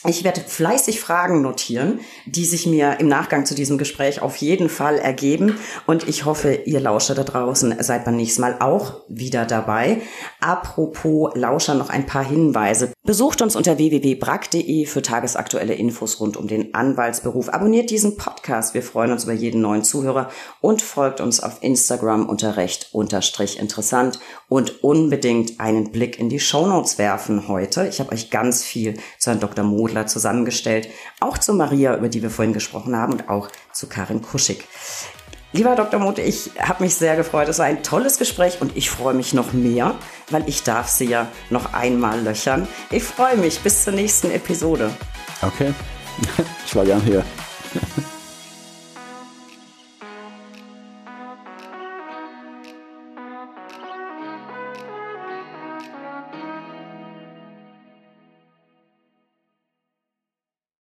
ich werde fleißig Fragen notieren, die sich mir im Nachgang zu diesem Gespräch auf jeden Fall ergeben. Und ich hoffe, ihr Lauscher da draußen seid beim nächsten Mal auch wieder dabei. Apropos Lauscher noch ein paar Hinweise. Besucht uns unter www.brack.de für tagesaktuelle Infos rund um den Anwaltsberuf. Abonniert diesen Podcast. Wir freuen uns über jeden neuen Zuhörer und folgt uns auf Instagram unter recht unterstrich interessant und unbedingt einen Blick in die Shownotes werfen heute. Ich habe euch ganz viel zu Herrn Dr. Mo Modler zusammengestellt. Auch zu Maria, über die wir vorhin gesprochen haben, und auch zu Karin Kuschig. Lieber Dr. Mote, ich habe mich sehr gefreut. Es war ein tolles Gespräch und ich freue mich noch mehr, weil ich darf Sie ja noch einmal löchern. Ich freue mich. Bis zur nächsten Episode. Okay. [laughs] Ich war gern hier.